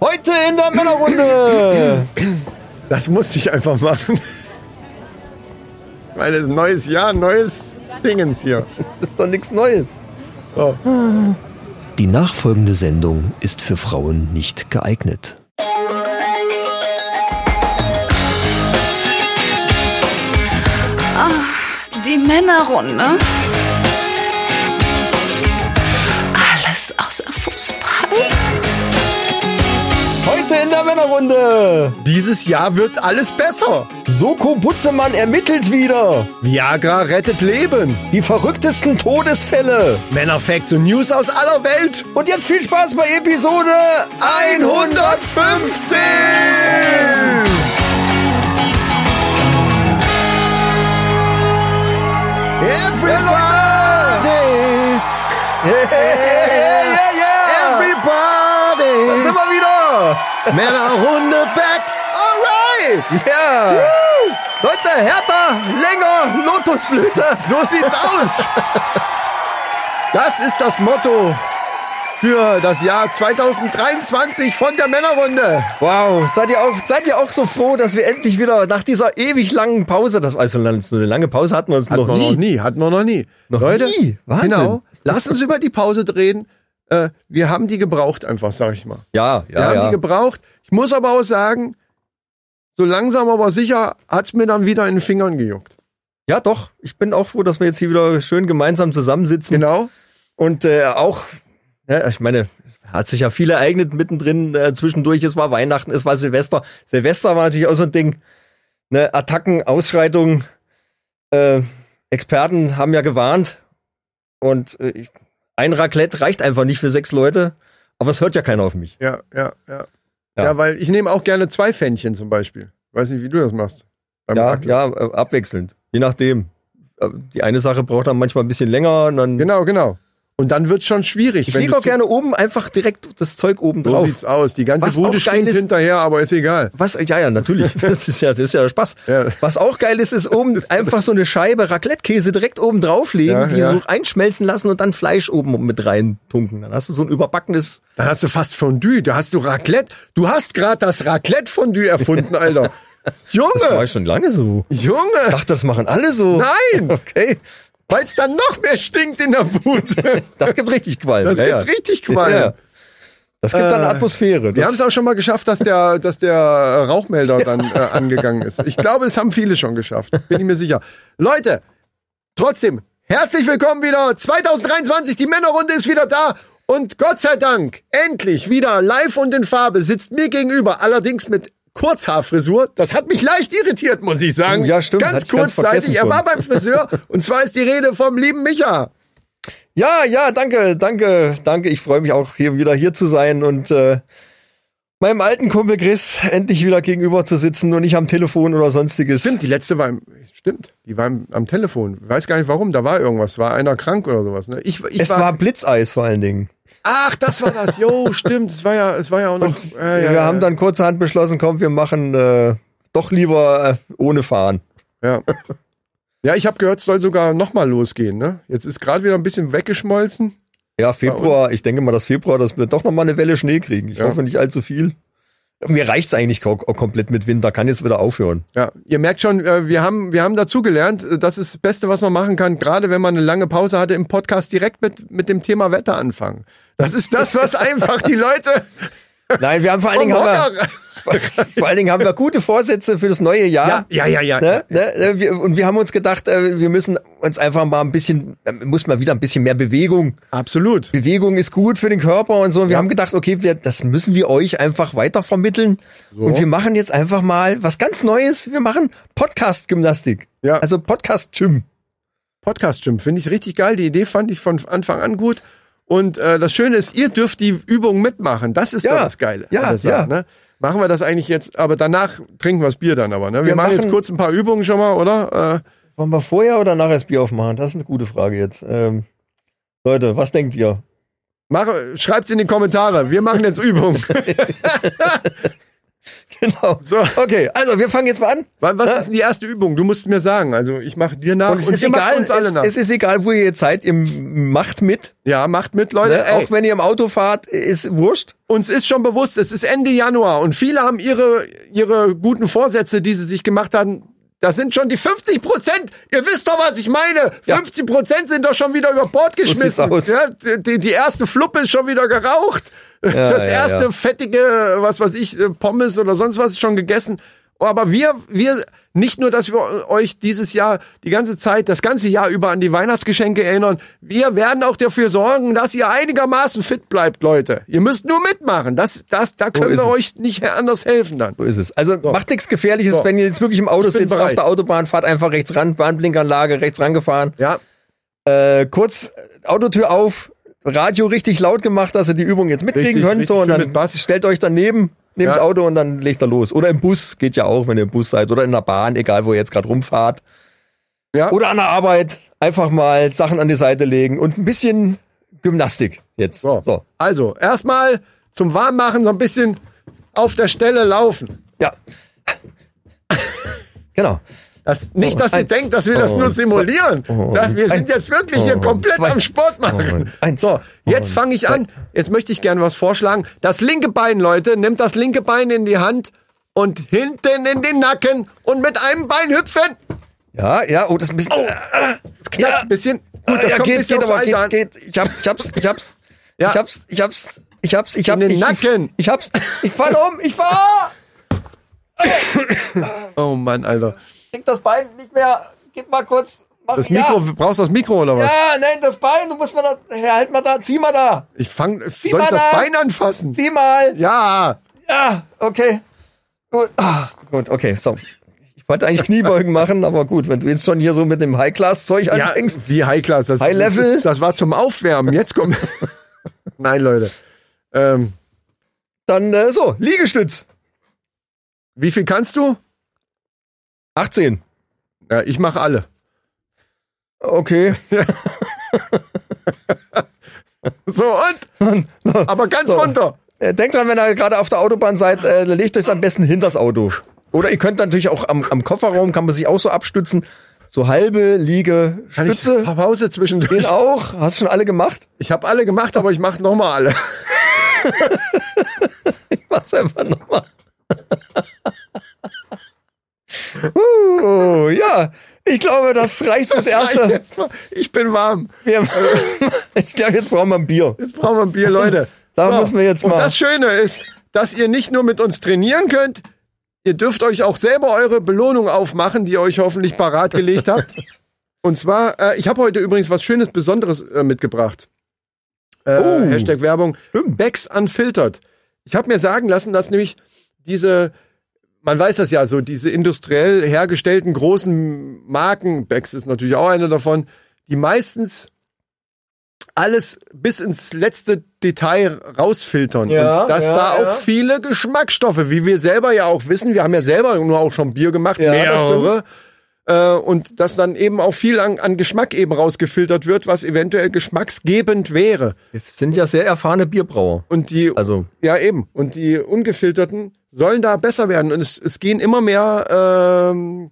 Heute in der Männerrunde. Das musste ich einfach machen. Weil es ein neues Jahr, neues Dingens hier. Das ist doch nichts Neues. So. Die nachfolgende Sendung ist für Frauen nicht geeignet. Die Männerrunde. Männerrunde. Dieses Jahr wird alles besser. Soko Butzemann ermittelt wieder. Viagra rettet Leben. Die verrücktesten Todesfälle. Männerfacts und News aus aller Welt. Und jetzt viel Spaß bei Episode 115! Everybody! Yeah, Männerrunde back! Alright! Ja. Leute, härter, länger, Lotusblüte. So sieht's aus! Das ist das Motto für das Jahr 2023 von der Männerrunde. Wow, seid ihr auch, seid ihr auch so froh, dass wir endlich wieder nach dieser ewig langen Pause, das war so eine lange Pause hatten wir uns Hatten noch wir nie. noch nie, hatten wir noch nie. Noch Leute, nie? Wahnsinn. genau. Lass uns über die Pause drehen. Äh, wir haben die gebraucht einfach, sag ich mal. Ja, Wir ja, haben die ja. gebraucht. Ich muss aber auch sagen, so langsam aber sicher hat's mir dann wieder in den Fingern gejuckt. Ja, doch. Ich bin auch froh, dass wir jetzt hier wieder schön gemeinsam zusammensitzen. Genau. Und äh, auch, ja, ich meine, es hat sich ja viel ereignet mittendrin äh, zwischendurch. Es war Weihnachten, es war Silvester. Silvester war natürlich auch so ein Ding. Ne, Attacken, Ausschreitungen. Äh, Experten haben ja gewarnt. Und äh, ich, ein Raclette reicht einfach nicht für sechs Leute. Aber es hört ja keiner auf mich. Ja, ja, ja. Ja. Ja, weil ich nehme auch gerne zwei Fännchen zum Beispiel. Weiß nicht, wie du das machst. Ja, Raclette. ja, äh, abwechselnd. Je nachdem. Äh, Die eine Sache braucht dann manchmal ein bisschen länger. Und dann Genau, genau. Und dann wird's schon schwierig. ich lege auch gerne oben einfach direkt das Zeug oben So drauf. sieht's aus. Die ganze Was Bude stinkt ist- hinterher, aber ist egal. Was, ja, ja, natürlich. Das ist ja, das ist ja Spaß. Ja. Was auch geil ist, ist oben einfach so eine Scheibe Raclette-Käse direkt oben drauflegen, Ja, die ja. so einschmelzen lassen und dann Fleisch oben mit rein tunken. Dann hast du so ein überbackenes. Dann hast du fast Fondue. Da hast du Raclette. Du hast gerade das Raclette-Fondue erfunden, Alter. War Junge! schon lange so. Ich Junge! dachte, das machen alle so. Nein! Okay. Weil es dann noch mehr stinkt in der Bude. Das gibt richtig Qualm. Das ja, gibt ja. richtig Qualm. Ja. Das gibt dann Atmosphäre. Wir Das- haben es auch schon mal geschafft, dass der, dass der Rauchmelder dann äh, angegangen ist. Ich glaube, es haben viele schon geschafft. Bin ich mir sicher. Leute, trotzdem, herzlich willkommen wieder. 2023, die Männerrunde ist wieder da. Und Gott sei Dank, endlich wieder live und in Farbe sitzt mir gegenüber, allerdings mit Kurzhaarfrisur. Das hat mich leicht irritiert, muss ich sagen. Oh, ja, stimmt. Ganz kurzzeitig. Er war beim Friseur und zwar ist die Rede vom lieben Micha. Ja, ja, danke, danke, danke. Ich freue mich auch hier wieder hier zu sein und äh, meinem alten Kumpel Chris endlich wieder gegenüber zu sitzen und nicht am Telefon oder sonstiges. Stimmt, die letzte war im, stimmt, die war im, am Telefon. Weiß gar nicht warum, da war irgendwas, war einer krank oder sowas. Ne? Ich, ich Es war Blitzeis vor allen Dingen. Ach, das war das. Jo, stimmt. Es war ja, es war ja auch noch. äh, ja, wir ja, haben dann kurzerhand beschlossen, komm, wir machen äh, doch lieber äh, ohne Fahren. Ja. Ja, ich habe gehört, es soll sogar nochmal losgehen. Ne? Jetzt ist gerade wieder ein bisschen weggeschmolzen. Ja, Februar, ich denke mal, dass Februar, dass wir doch noch mal eine Welle Schnee kriegen. Ich Ja. hoffe nicht allzu viel. Mir reicht's eigentlich ko- komplett mit Winter, kann jetzt wieder aufhören. Ja, ihr merkt schon, äh, wir haben, wir haben dazugelernt. äh, Das ist das Beste, was man machen kann. Gerade wenn man eine lange Pause hatte im Podcast, direkt mit mit dem Thema Wetter anfangen. Das ist das, was einfach die Leute Nein, wir haben vor allen Dingen haben wir, vor allen Dingen haben wir gute Vorsätze für das neue Jahr. Ja, ja, ja, ja. Ne? Ne? Wir- Und wir haben uns gedacht, äh, wir müssen uns einfach mal ein bisschen, äh, muss mal wieder ein bisschen mehr Bewegung. Absolut. Bewegung ist gut für den Körper und so. Und wir haben gedacht, okay, wir, das müssen wir euch einfach weiter vermitteln. Und wir machen jetzt einfach mal was ganz Neues. Wir machen Podcast-Gymnastik. Ja. Also Podcast-Gym. Podcast Gym. Finde ich richtig geil. Die Idee fand ich von Anfang an gut. Und äh, das Schöne ist, ihr dürft die Übung mitmachen. Das ist Ja. doch das Geile. Ja, Sache, ja. Ne? Machen wir das eigentlich jetzt, aber danach trinken wir das Bier dann aber. Ne? Wir, Wir machen, jetzt machen- kurz ein paar Übungen schon mal, oder? Äh, Wollen wir vorher oder nachher das Bier aufmachen? Das ist eine gute Frage jetzt. Ähm, Leute, was denkt ihr? mach, schreibt's in die Kommentare. Wir machen jetzt Übungen. Genau. So. Okay, also wir fangen jetzt mal an. Was, Ja. ist denn die erste Übung? Du musst mir sagen. Also ich mache dir nach Und es und ist egal, uns alle nach. es ist egal, wo ihr jetzt seid, ihr macht mit. ja, macht mit, Leute. Ne? Auch wenn ihr im Auto fahrt, ist wurscht. uns ist schon bewusst, es ist Ende Januar und viele haben ihre, ihre guten Vorsätze, die sie sich gemacht haben. Das sind schon die 50 Prozent. Ihr wisst doch, was ich meine. Ja. 50 Prozent sind doch schon wieder über Bord geschmissen. aus. Ja, die, die erste Fluppe ist schon wieder geraucht. das ja, erste ja. fettige, was weiß ich, äh, Pommes oder sonst was ist schon gegessen. Aber wir, wir, nicht nur, dass wir euch dieses Jahr die ganze Zeit, das ganze Jahr über an die Weihnachtsgeschenke erinnern, wir werden auch dafür sorgen, dass ihr einigermaßen fit bleibt, Leute. Ihr müsst nur mitmachen. Das, das, da können ist wir es. euch nicht anders helfen dann. So ist es. Also macht nichts Gefährliches, So. wenn ihr jetzt wirklich im Auto sitzt, auf bereit. der Autobahn, fahrt einfach rechts ran, Warnblinkanlage, rechts rangefahren. Ja, Äh, kurz äh, Autotür auf, Radio richtig laut gemacht, dass ihr die Übung jetzt mitkriegen Richtig, könnt. richtig So, und dann stellt euch daneben, nehmt Ja. das Auto und dann legt er los. Oder im Bus, geht ja auch, wenn ihr im Bus seid. Oder in der Bahn, egal wo ihr jetzt gerade rumfahrt. ja. Oder an der Arbeit, einfach mal Sachen an die Seite legen und ein bisschen Gymnastik jetzt. So. so. Also, erstmal zum Warmmachen so ein bisschen auf der Stelle laufen. Ja. Das, nicht, dass ihr eins. denkt, dass wir das Oh, nur simulieren. zwei. Da, wir sind jetzt wirklich hier Oh, komplett am Sport machen. Oh. So, jetzt Oh, fange ich an. Jetzt möchte ich gerne was vorschlagen. Das linke Bein, Leute, nimmt das linke Bein in die Hand und hinten in den Nacken und mit einem Bein hüpfen. Ja, ja, oh, das ist ein bisschen. Das knackt ein bisschen. Gut, das ja, kommt ein geht, bisschen geht, aber Alter an. geht, geht. Ich hab, ich hab's, ich hab's. Ja. Ich hab's, ich hab's, ich hab's, ich hab, den ich, Nacken. Ich, ich hab's, ich fall um, ich fahr! Oh Mann, Alter. Krieg das Bein nicht mehr, gib mal kurz. Mach, Das Mikro, Ja, brauchst du das Mikro oder was? ja, nein, das Bein, du musst mal da, ja, halt mal da, zieh mal da. Ich fang, soll ich das da. Bein anfassen? Zieh mal. Ja. Ja, okay. Gut, ah, gut, okay, so. Ich wollte eigentlich Kniebeugen machen, aber gut, wenn du jetzt schon hier so mit dem High-Class-Zeug Ja, anfängst. wie High Class. Das, High Level? Das, das war zum Aufwärmen. Jetzt kommt. Nein, Leute. Ähm, Dann äh, so, Liegestütz. wie viel kannst du? 18. Ja, ich mache alle. Okay. So, und? Aber ganz So. runter. Äh, Denkt dran, wenn ihr gerade auf der Autobahn seid, äh, legt euch am besten hinters Auto. Oder ihr könnt natürlich auch am, am Kofferraum, kann man sich auch so abstützen. So halbe Liege, Kann ich Stütze. Pause zwischendurch? Geht auch. Hast du schon alle gemacht? Ich habe alle gemacht, aber ich mache nochmal alle. Mach's einfach nochmal. Uh, ja, ich glaube, das reicht Das reicht Erste. mal. Ich bin warm. Wir, ich glaube, jetzt brauchen wir ein Bier. Jetzt brauchen wir ein Bier, Leute. Da müssen wir jetzt Und mal- das Schöne ist, dass ihr nicht nur mit uns trainieren könnt, ihr dürft euch auch selber eure Belohnung aufmachen, die ihr euch hoffentlich parat gelegt habt. Und zwar, äh, ich habe heute übrigens was Schönes, Besonderes äh, mitgebracht. Äh, Oh. Hashtag Werbung. Stimmt. Becks Unfiltered. Ich habe mir sagen lassen, dass nämlich diese, man weiß das ja so, diese industriell hergestellten großen Marken, Becks ist natürlich auch einer davon, die meistens alles bis ins letzte Detail rausfiltern. Ja, und dass ja, da ja. auch viele Geschmacksstoffe, wie wir selber ja auch wissen, wir haben ja selber nur auch schon Bier gemacht, Ja, das mehrere. Äh, und dass dann eben auch viel an, an Geschmack eben rausgefiltert wird, was eventuell geschmacksgebend wäre. Wir sind ja sehr erfahrene Bierbrauer. Und die, Also, ja eben, und die ungefilterten sollen da besser werden. Und es, es gehen immer mehr ähm,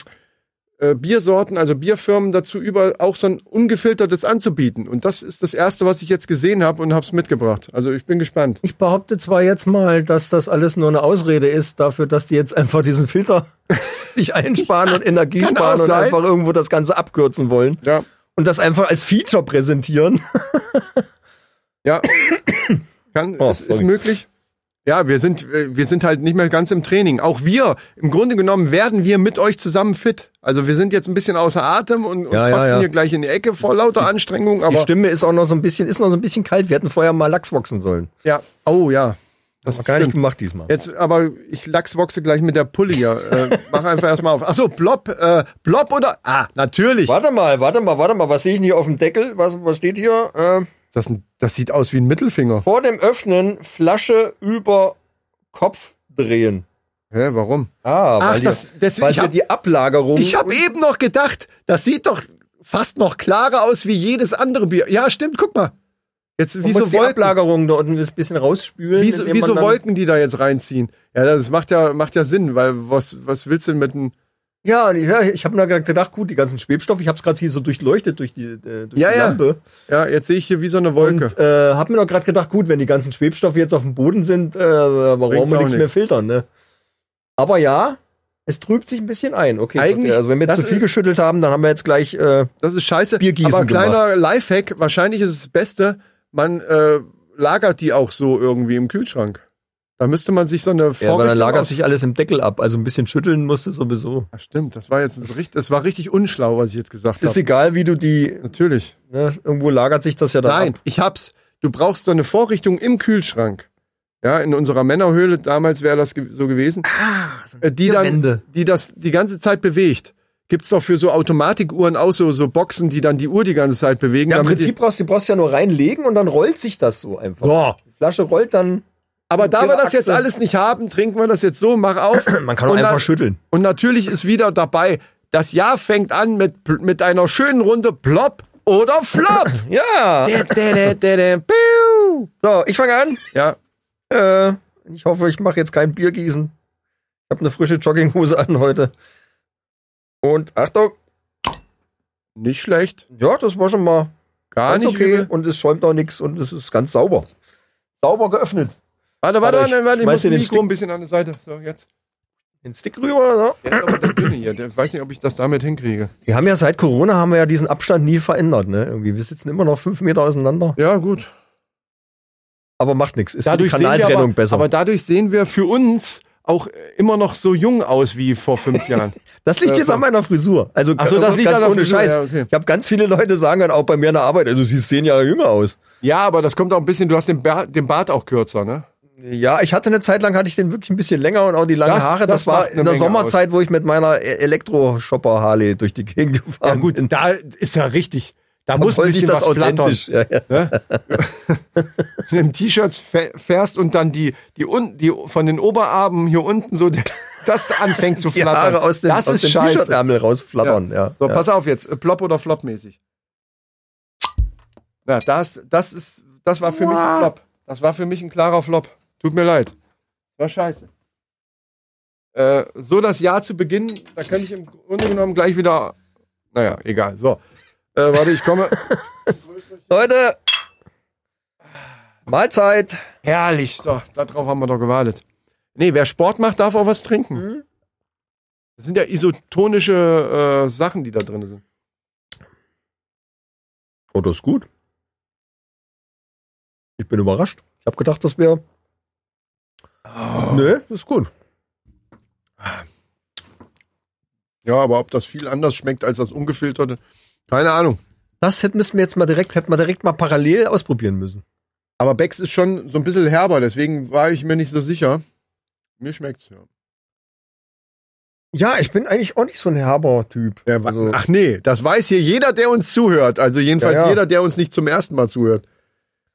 äh, Biersorten, also Bierfirmen dazu über, auch so ein ungefiltertes anzubieten. Und das ist das Erste, was ich jetzt gesehen habe und habe es mitgebracht. Also ich bin gespannt. Ich behaupte zwar jetzt mal, dass das alles nur eine Ausrede ist dafür, dass die jetzt einfach diesen Filter sich einsparen und Energie sparen und sein. einfach irgendwo das Ganze abkürzen wollen. Ja, Und das einfach als Feature präsentieren. ja. Kann, Oh, es ist sorry. möglich. Ja, wir sind, äh, wir sind halt nicht mehr ganz im Training. Auch wir, im Grunde genommen, werden wir mit euch zusammen fit. Also wir sind jetzt ein bisschen außer Atem und, und Ja, ja, ja. hier gleich in die Ecke vor lauter Anstrengung. Die Aber Stimme ist auch noch so ein bisschen, ist noch so ein bisschen kalt. Wir hätten vorher mal Lachs boxen sollen. ja, oh ja. Das Gar nicht gemacht diesmal. Jetzt, aber ich lachsboxe gleich mit der Pulle hier. Äh, mach einfach erstmal auf. Ach so, Blob, äh, Blob oder? Ah, natürlich. Warte mal, warte mal, warte mal. Was sehe ich denn hier auf dem Deckel? Was, was steht hier? Äh, Das, das sieht aus wie ein Mittelfinger. vor dem Öffnen Flasche über Kopf drehen. Hä, warum? Ah, Ach, weil, das- hier, deswegen- weil ich hab- die Ablagerung. Ich habe eben noch gedacht, das sieht doch fast noch klarer aus wie jedes andere Bier. Ja, stimmt, guck mal. Jetzt Man wie so die Wolken. Ablagerung da unten ein bisschen rausspülen. Wie so, wie Wolken, die da jetzt reinziehen. Ja, das macht ja, macht ja Sinn, weil was, was willst du denn mit einem. Ja, ja ich habe nur gedacht, gut, die ganzen Schwebstoffe, ich habe es gerade hier so durchleuchtet durch die, äh, durch Ja, die ja. Lampe. Ja, jetzt sehe ich hier wie so eine Wolke. Und äh, habe mir noch gerade gedacht, gut, wenn die ganzen Schwebstoffe jetzt auf dem Boden sind, äh, warum wir nichts mehr nix. filtern, ne? Aber ja, es trübt sich ein bisschen ein. Okay, Eigentlich- verstehe. also wenn wir jetzt zu viel ist- geschüttelt haben, dann haben wir jetzt gleich äh, Das ist scheiße. Biergießen aber kleiner Lifehack, wahrscheinlich ist es das Beste, man äh, lagert die auch so irgendwie im Kühlschrank. Da müsste man sich so eine ja, weil Vorrichtung dann lagert sich alles im Deckel ab. Also ein bisschen schütteln musste sowieso. Ach, stimmt, das war jetzt richtig, das war richtig unschlau, was ich jetzt gesagt Es ist habe. egal, wie du die, Natürlich. ne, irgendwo lagert sich das ja dann Nein, ab. ich hab's. Du brauchst so eine Vorrichtung im Kühlschrank. Ja, in unserer Männerhöhle damals wäre das so gewesen. Äh, die dann, Bierwände. die das die ganze Zeit bewegt. Gibt's doch für so Automatikuhren auch so, so Boxen, die dann die Uhr die ganze Zeit bewegen. Ja, im Prinzip brauchst du brauchst ja nur reinlegen und dann rollt sich das so einfach. So. Die Flasche rollt dann, aber da wir das jetzt alles nicht haben, trinken wir das jetzt so, mach auf. man kann auch einfach schütteln. Und natürlich ist wieder dabei, das Jahr fängt an mit, mit einer schönen Runde Plop oder Flop. Ja. So, ich fange an. ja, Äh, ich hoffe, ich mache jetzt kein Biergießen. Ich habe eine frische Jogginghose an heute. Und Achtung, nicht schlecht. ja, das war schon mal Gar ganz nicht okay übel. und es schäumt auch nichts und es ist ganz sauber. Sauber geöffnet. Warte, warte, Warte, ich warte, warte, ich schmeiß muss den Mikro Stick- ein bisschen an die Seite. So, jetzt. Den Stick rüber. Der ist aber der dünne hier. Der weiß nicht, ob ich das damit hinkriege. Wir haben ja seit Corona haben wir ja diesen Abstand nie verändert. Ne? Irgendwie, wir sitzen immer noch fünf Meter auseinander. Ja, gut. Aber macht nichts. Ist Dadurch die Kanaltrennung aber, besser. aber dadurch sehen wir für uns auch immer noch so jung aus wie vor fünf Jahren. das liegt äh, jetzt an meiner Frisur. Also Ach so, das liegt ganz an der ohne Frisur, Scheiß. ja, okay. Ich habe ganz viele Leute sagen dann auch bei mir in der Arbeit, also du siehst zehn Jahre jünger aus. ja, aber das kommt auch ein bisschen, du hast den, Bart, den Bart auch kürzer, ne? Ja, ich hatte eine Zeit lang, hatte ich den wirklich ein bisschen länger und auch die langen Das- Haare. das Das, war in der Menge Sommerzeit, wo ich mit meiner E- Elektro-Shopper Harley durch die Gegend gefahren Ja gut, bin. da ist ja richtig. Da Da muss ein bisschen das was flattern. authentisch. Ja, ja. Wenn du im T-Shirt fäh- fährst und dann die, die, un, die von den Oberarmen hier unten so das anfängt zu Die flattern. Haare aus dem, das aus ist dem. T-Shirt-Ärmel rausflattern. Ja. So, ja. pass auf jetzt. Plop oder Flop mäßig. Ja, das, das ist, das war für mich ein Flop. Das war für mich ein klarer Flop. Tut mir leid. War scheiße. Äh, so das Jahr zu beginnen, da könnte ich im Grunde genommen gleich wieder, naja, egal. So. Äh, warte, ich komme. Leute, Mahlzeit. Herrlich. So, darauf haben wir doch gewartet. Nee, wer Sport macht, darf auch was trinken. Das sind ja isotonische äh, Sachen, die da drin sind. Oh, das ist gut. Ich bin überrascht. Ich habe gedacht, das wäre. Oh. Nö, das ist gut. Ja, aber ob das viel anders schmeckt als das ungefilterte, keine Ahnung. Das hätten müssten wir jetzt mal direkt, hätten wir direkt mal parallel ausprobieren müssen. Aber Becks ist schon so ein bisschen herber, deswegen war ich mir nicht so sicher. Mir schmeckt's, ja. Ja, ich bin eigentlich auch nicht so ein herber Typ. Ja, Also- Ach nee, das weiß hier jeder, der uns zuhört. Also jedenfalls Ja, ja. jeder, der uns nicht zum ersten Mal zuhört.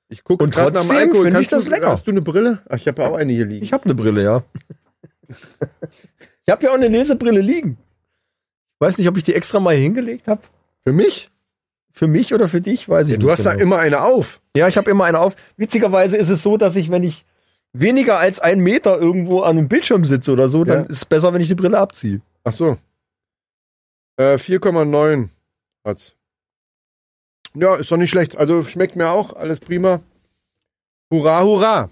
Ich gucke Und nach trotzdem Alkohol. finde ich Kannst das du, lecker. Hast du eine Brille? Ach, ich habe ja auch eine hier liegen. Ich habe eine Brille, ja. ich habe ja auch eine Lesebrille liegen. Ich weiß nicht, ob ich die extra mal hingelegt habe. Für mich? Für mich oder für dich, weiß ich nicht. Du hast da genau. immer eine auf. Ja, ich habe immer eine auf. Witzigerweise ist es so, dass ich, wenn ich weniger als einen Meter irgendwo an einem Bildschirm sitze oder so, dann Ja. ist es besser, wenn ich die Brille abziehe. Ach so. Äh, 4,9 hat's. Ja, ist doch nicht schlecht. Also schmeckt mir auch. Alles prima. Hurra, hurra.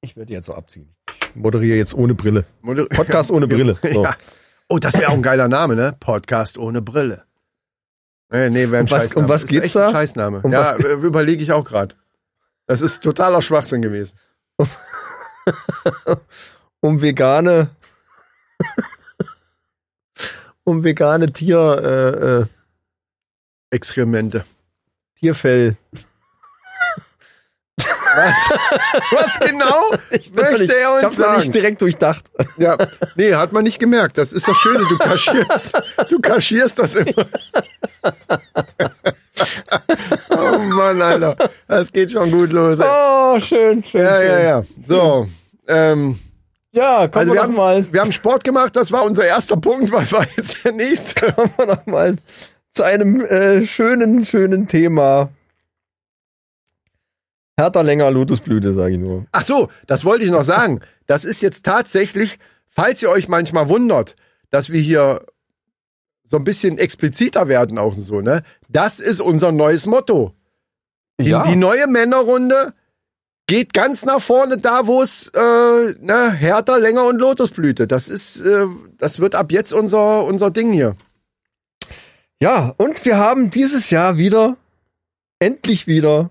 Ich werde jetzt so abziehen. Moderiere jetzt ohne Brille. Moder- Podcast ohne Brille. So. Ja. Oh, das wäre auch ein geiler Name, ne? Podcast ohne Brille. Nee, nee, wäre ein Um was- Scheißname. um was Ist geht's echt ein da? Scheißname. Um ja, überlege ich auch gerade. Das ist totaler Schwachsinn gewesen. Um vegane, um vegane Tier, äh, äh, Exkremente. Tierfell. Was? Was genau möchte er ich uns hab's noch sagen? nicht direkt durchdacht. Ja, nee, hat man nicht gemerkt. Das ist das Schöne, du kaschierst, du kaschierst das immer. oh Mann, Alter. Das geht schon gut los. ey. Oh, schön, schön. Ja, schön. ja, ja. So, ähm, Ja, kommen also wir wir haben, mal, wir haben Sport gemacht, das war unser erster Punkt. Was war jetzt der nächste? kommen wir doch mal zu einem äh, schönen, schönen Thema. Härter, länger, Lotusblüte, sage ich nur. Ach so, das wollte ich noch sagen. Das ist jetzt tatsächlich, falls ihr euch manchmal wundert, dass wir hier so ein bisschen expliziter werden auch so, ne? Das ist unser neues Motto. Die, Ja. die neue Männerrunde geht ganz nach vorne da, wo es äh, ne, härter, länger und Lotusblüte. Das ist, äh, das wird ab jetzt unser unser Ding hier. Ja, und wir haben dieses Jahr wieder, endlich wieder,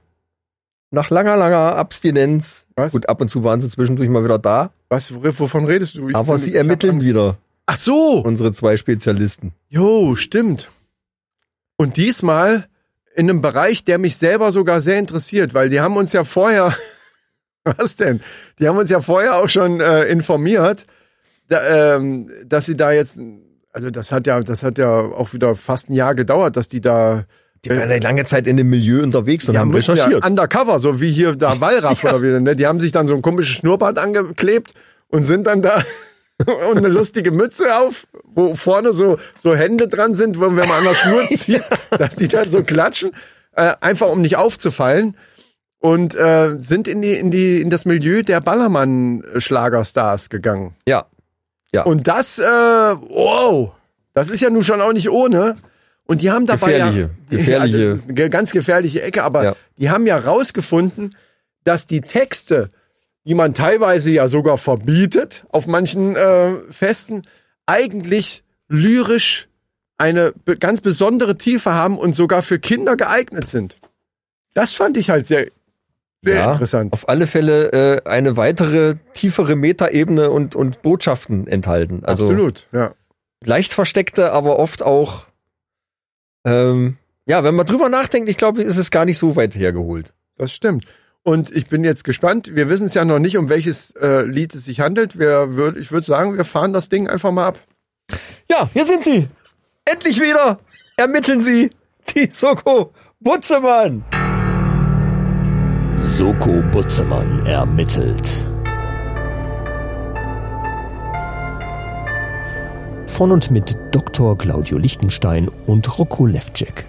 nach langer, langer Abstinenz, Was? gut, ab und zu waren sie zwischendurch mal wieder da, Was, wovon redest du? Ich aber sie ermitteln wieder, Ach so. unsere zwei Spezialisten. Jo, stimmt. Und diesmal in einem Bereich, der mich selber sogar sehr interessiert, weil die haben uns ja vorher, was denn? Die haben uns ja vorher auch schon äh, informiert, da, ähm, dass sie da jetzt, also das hat ja, das hat ja auch wieder fast ein Jahr gedauert, dass die da Die waren ja lange Zeit in dem Milieu unterwegs und die haben recherchiert. Ja undercover, so wie hier da Wallraff oder wie, ne? Die haben sich dann so ein komisches Schnurrbart angeklebt und sind dann da und eine lustige Mütze auf, wo vorne so, so Hände dran sind, wo, wenn man an der Schnur zieht, dass die dann so klatschen, äh, einfach um nicht aufzufallen. Und äh, sind in die, in die, in das Milieu der Ballermann-Schlagerstars gegangen. ja, Und das, äh, wow, das ist ja nun schon auch nicht ohne. Und die haben dabei Gefährliche, ja, gefährliche. Ja, eine ganz gefährliche Ecke, aber Ja. die haben ja rausgefunden, dass die Texte, die man teilweise ja sogar verbietet auf manchen äh, Festen, eigentlich lyrisch eine ganz besondere Tiefe haben und sogar für Kinder geeignet sind. Das fand ich halt sehr, sehr ja, interessant. Auf alle Fälle äh, eine weitere, tiefere Metaebene und, und Botschaften enthalten. Also Absolut, ja. leicht versteckte, aber oft auch, ähm, ja, wenn man drüber nachdenkt, ich glaube, ist es gar nicht so weit hergeholt. Das stimmt. Und ich bin jetzt gespannt. Wir wissen es ja noch nicht, um welches äh, Lied es sich handelt. Wir würd, ich würde sagen, wir fahren das Ding einfach mal ab. Ja, hier sind sie. Endlich wieder. Ermitteln sie. Die Soko Butzemann. Soko Butzemann ermittelt. Von und mit Dr. Claudio Lichtenstein und Rocco Levcek.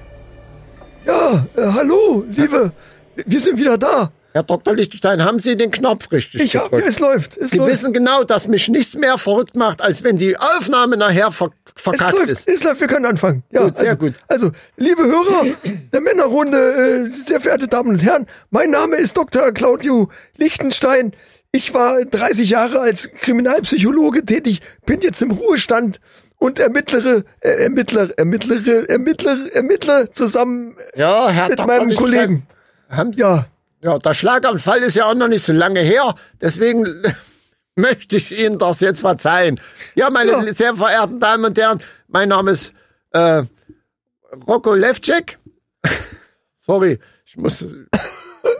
Ja, äh, hallo, Liebe. Wir sind wieder da. Herr Dr. Lichtenstein, haben Sie den Knopf richtig Ich hab, gedrückt? es läuft. Es Sie läuft. wissen genau, dass mich nichts mehr verrückt macht, als wenn die Aufnahme nachher ver es verkackt läuft, ist. es läuft, wir können anfangen. Ja, Gut, sehr also, gut. Also, liebe Hörer der Männerrunde, äh, sehr verehrte Damen und Herren, mein Name ist Dr. Claudio Lichtenstein. Ich war 30 Jahre als Kriminalpsychologe tätig, bin jetzt im Ruhestand und ermittlere, äh, ermittlere, ermittlere, ermittlere, ermittle zusammen Ja, Herr mit Dr. meinem Kollegen. Haben Sie, Ja, ja, der Schlaganfall ist ja auch noch nicht so lange her. Deswegen möchte ich Ihnen das jetzt verzeihen. Ja, meine Ja. sehr verehrten Damen und Herren, mein Name ist äh, Rocco Levcek. Sorry, ich muss.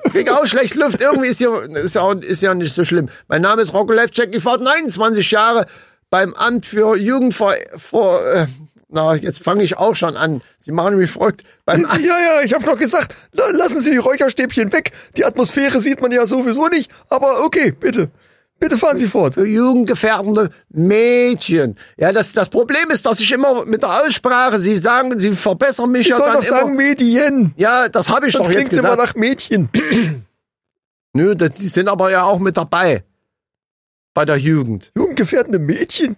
Ich krieg auch schlecht Luft. Irgendwie ist ja, ist ja, auch- ist ja nicht so schlimm. Mein Name ist Rocco Levcek. Ich war 29 Jahre beim Amt für Jugend vor, vor äh, na, jetzt fange ich auch schon an. Sie machen mich verrückt. Beim ja, ja, ich habe noch gesagt, la- lassen Sie die Räucherstäbchen weg. Die Atmosphäre sieht man ja sowieso nicht. Aber okay, bitte. Bitte fahren Sie fort. für jugendgefährdende Mädchen. Ja, das, das Problem ist, dass ich immer mit der Aussprache, Sie sagen, Sie verbessern mich Ich ja soll dann doch sagen immer. Medien. Ja, das habe ich Sonst doch jetzt klingt immer gesagt. nach Mädchen. Nö, das, die sind aber ja auch mit dabei. Bei der Jugend. Jugendgefährdende Mädchen.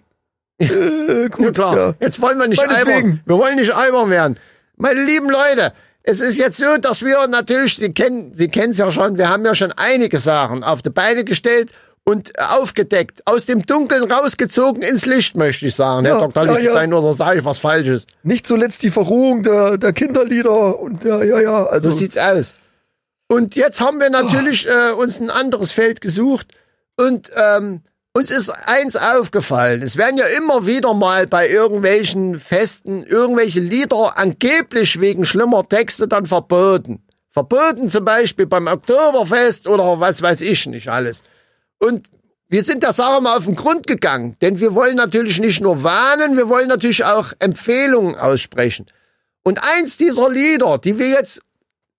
Äh, Ja, gut, klar. ja. Jetzt wollen wir nicht albern. Wir wollen nicht albern werden. Meine lieben Leute, es ist jetzt so, dass wir natürlich, Sie kennen, Sie kennen es ja schon, wir haben ja schon einige Sachen auf die Beine gestellt und aufgedeckt, aus dem Dunkeln rausgezogen ins Licht, möchte ich sagen, Ja, Herr Dr. ja, Lichtenstein, oder sage ich was Falsches? Nicht zuletzt die Verrohung der, der Kinderlieder und ja, ja, ja. Also So sieht's aus. Und jetzt haben wir natürlich äh, uns ein anderes Feld gesucht und ähm, uns ist eins aufgefallen. Es werden ja immer wieder mal bei irgendwelchen Festen irgendwelche Lieder angeblich wegen schlimmer Texte dann verboten. Verboten zum Beispiel beim Oktoberfest oder was weiß ich nicht alles. Und wir sind der Sache mal auf den Grund gegangen, denn wir wollen natürlich nicht nur warnen, wir wollen natürlich auch Empfehlungen aussprechen. Und eins dieser Lieder, die wir jetzt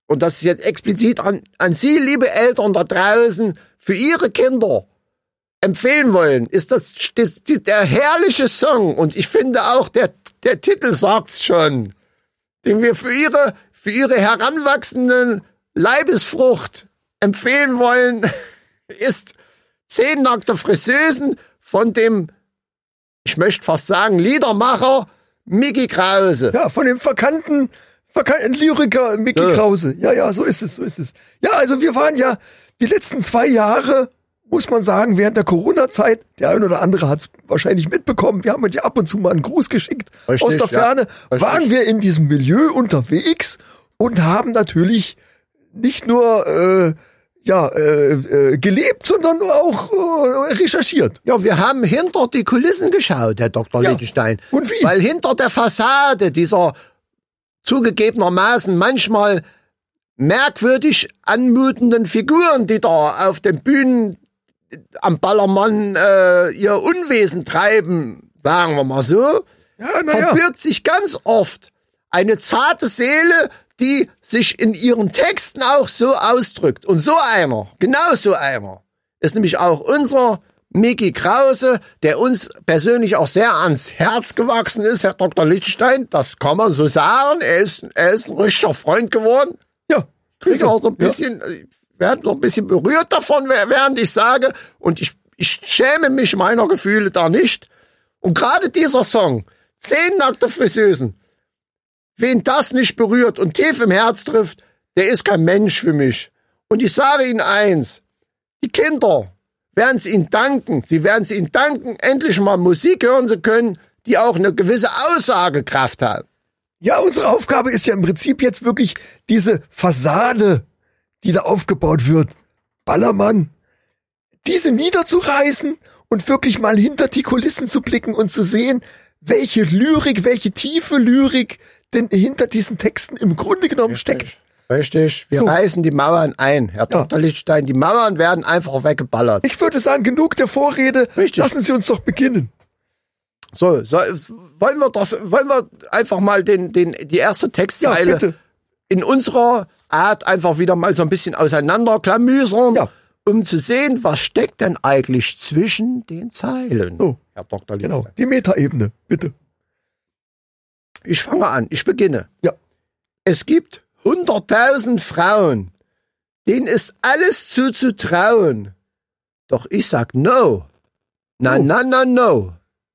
und das ist jetzt explizit an, an Sie, liebe Eltern da draußen, für Ihre Kinder empfehlen wollen, ist das, das, das der herrliche Song und ich finde auch der der Titel sagt's schon, den wir für ihre für ihre heranwachsenden Leibesfrucht empfehlen wollen, ist Zehn nackte Friseusen von dem, ich möchte fast sagen, Liedermacher Mickey Krause. Ja, von dem verkannten, verkannten Lyriker Mickey Ja. Krause. Ja, ja, so ist es, so ist es. Ja, also wir waren ja die letzten zwei Jahre, muss man sagen, während der Corona-Zeit, der ein oder andere hat es wahrscheinlich mitbekommen, wir haben uns ja ab und zu mal einen Gruß geschickt Richtig, aus der ja. Ferne, Richtig. waren wir in diesem Milieu unterwegs und haben natürlich nicht nur äh, ja, äh, äh, gelebt, sondern auch äh, recherchiert. Ja, wir haben hinter die Kulissen geschaut, Herr Dr. Ja. Lichtenstein. Und wie? Weil hinter der Fassade dieser zugegebenermaßen manchmal merkwürdig anmutenden Figuren, die da auf den Bühnen am Ballermann äh, ihr Unwesen treiben, sagen wir mal so, Ja, ja. verbirgt sich ganz oft eine zarte Seele, die sich in ihren Texten auch so ausdrückt. Und so einer, genau so einer, ist nämlich auch unser Mickey Krause, der uns persönlich auch sehr ans Herz gewachsen ist, Herr Dr. Lichtenstein. Das kann man so sagen. Er ist, er ist ein richtiger Freund geworden. Ja, Kriege auch so ein Ja. bisschen, ich werde noch ein bisschen berührt davon, während ich sage. Und ich, ich schäme mich meiner Gefühle da nicht. Und gerade dieser Song, Zehn nackte Friseusen, wen das nicht berührt und tief im Herz trifft, der ist kein Mensch für mich. Und ich sage Ihnen eins, die Kinder werden es Ihnen danken. Sie werden es Ihnen danken, endlich mal Musik hören zu können, die auch eine gewisse Aussagekraft hat. Ja, unsere Aufgabe ist ja im Prinzip jetzt wirklich diese Fassade, die da aufgebaut wird. Ballermann, diese niederzureißen und wirklich mal hinter die Kulissen zu blicken und zu sehen, welche Lyrik, welche tiefe Lyrik denn hinter diesen Texten im Grunde genommen steckt. Richtig, wir So. reißen die Mauern ein, Herr Ja. Dr. Lichtstein. Die Mauern werden einfach weggeballert. Ich würde sagen, genug der Vorrede. Richtig. Lassen Sie uns doch beginnen. So, so wollen wir das, wollen wir einfach mal den, den, die erste Ja, Textzeile bitte. in unserer Art einfach wieder mal so ein bisschen auseinanderklamüsern, Ja. um zu sehen, was steckt denn eigentlich zwischen den Zeilen. So. Herr Dr. Genau, Lichtstein. die Metaebene, bitte. Ich fange an, ich beginne. Ja. Es gibt hunderttausend Frauen, denen ist alles zuzutrauen. Doch ich sag no. Na, Oh. na, na, no.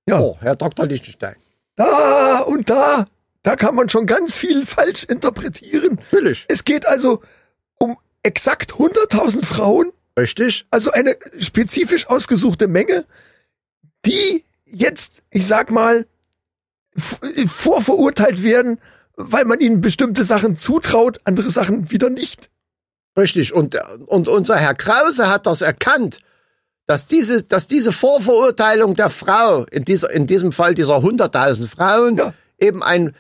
Ja. Oh, Herr Dr. Lichtenstein. Da und da, da kann man schon ganz viel falsch interpretieren. Natürlich. Es geht also um exakt 100.000 Frauen, Richtig? also eine spezifisch ausgesuchte Menge, die jetzt, ich sag mal, vorverurteilt werden, weil man ihnen bestimmte Sachen zutraut, andere Sachen wieder nicht. Richtig. Und, und unser Herr Krause hat das erkannt, dass diese, dass diese Vorverurteilung der Frau, in dieser, in diesem Fall dieser hunderttausend Frauen, Ja. eben ein,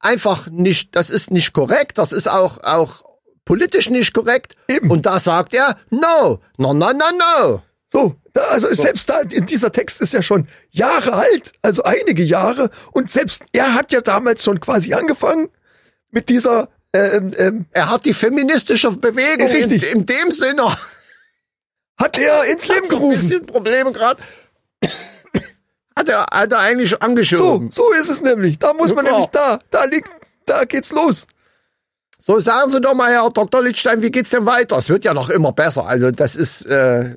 einfach nicht, das ist nicht korrekt, das ist auch, auch politisch nicht korrekt. Eben. Und da sagt er, no, no, no, no, no. So, also selbst da, dieser Text ist ja schon Jahre alt, also einige Jahre. Und selbst er hat ja damals schon quasi angefangen mit dieser, ähm, ähm, Er hat die feministische Bewegung Richtig. In, in dem Sinne hat er ins Leben ein gerufen. bisschen Probleme gerade. Hat er, hat er eigentlich So, angeschoben. so ist es nämlich. Da muss man Ja. nämlich da, da liegt, da geht's los. So, sagen Sie doch mal, Herr Dr. Lichtstein, wie geht's denn weiter? Es wird ja noch immer besser. Also, das ist, äh,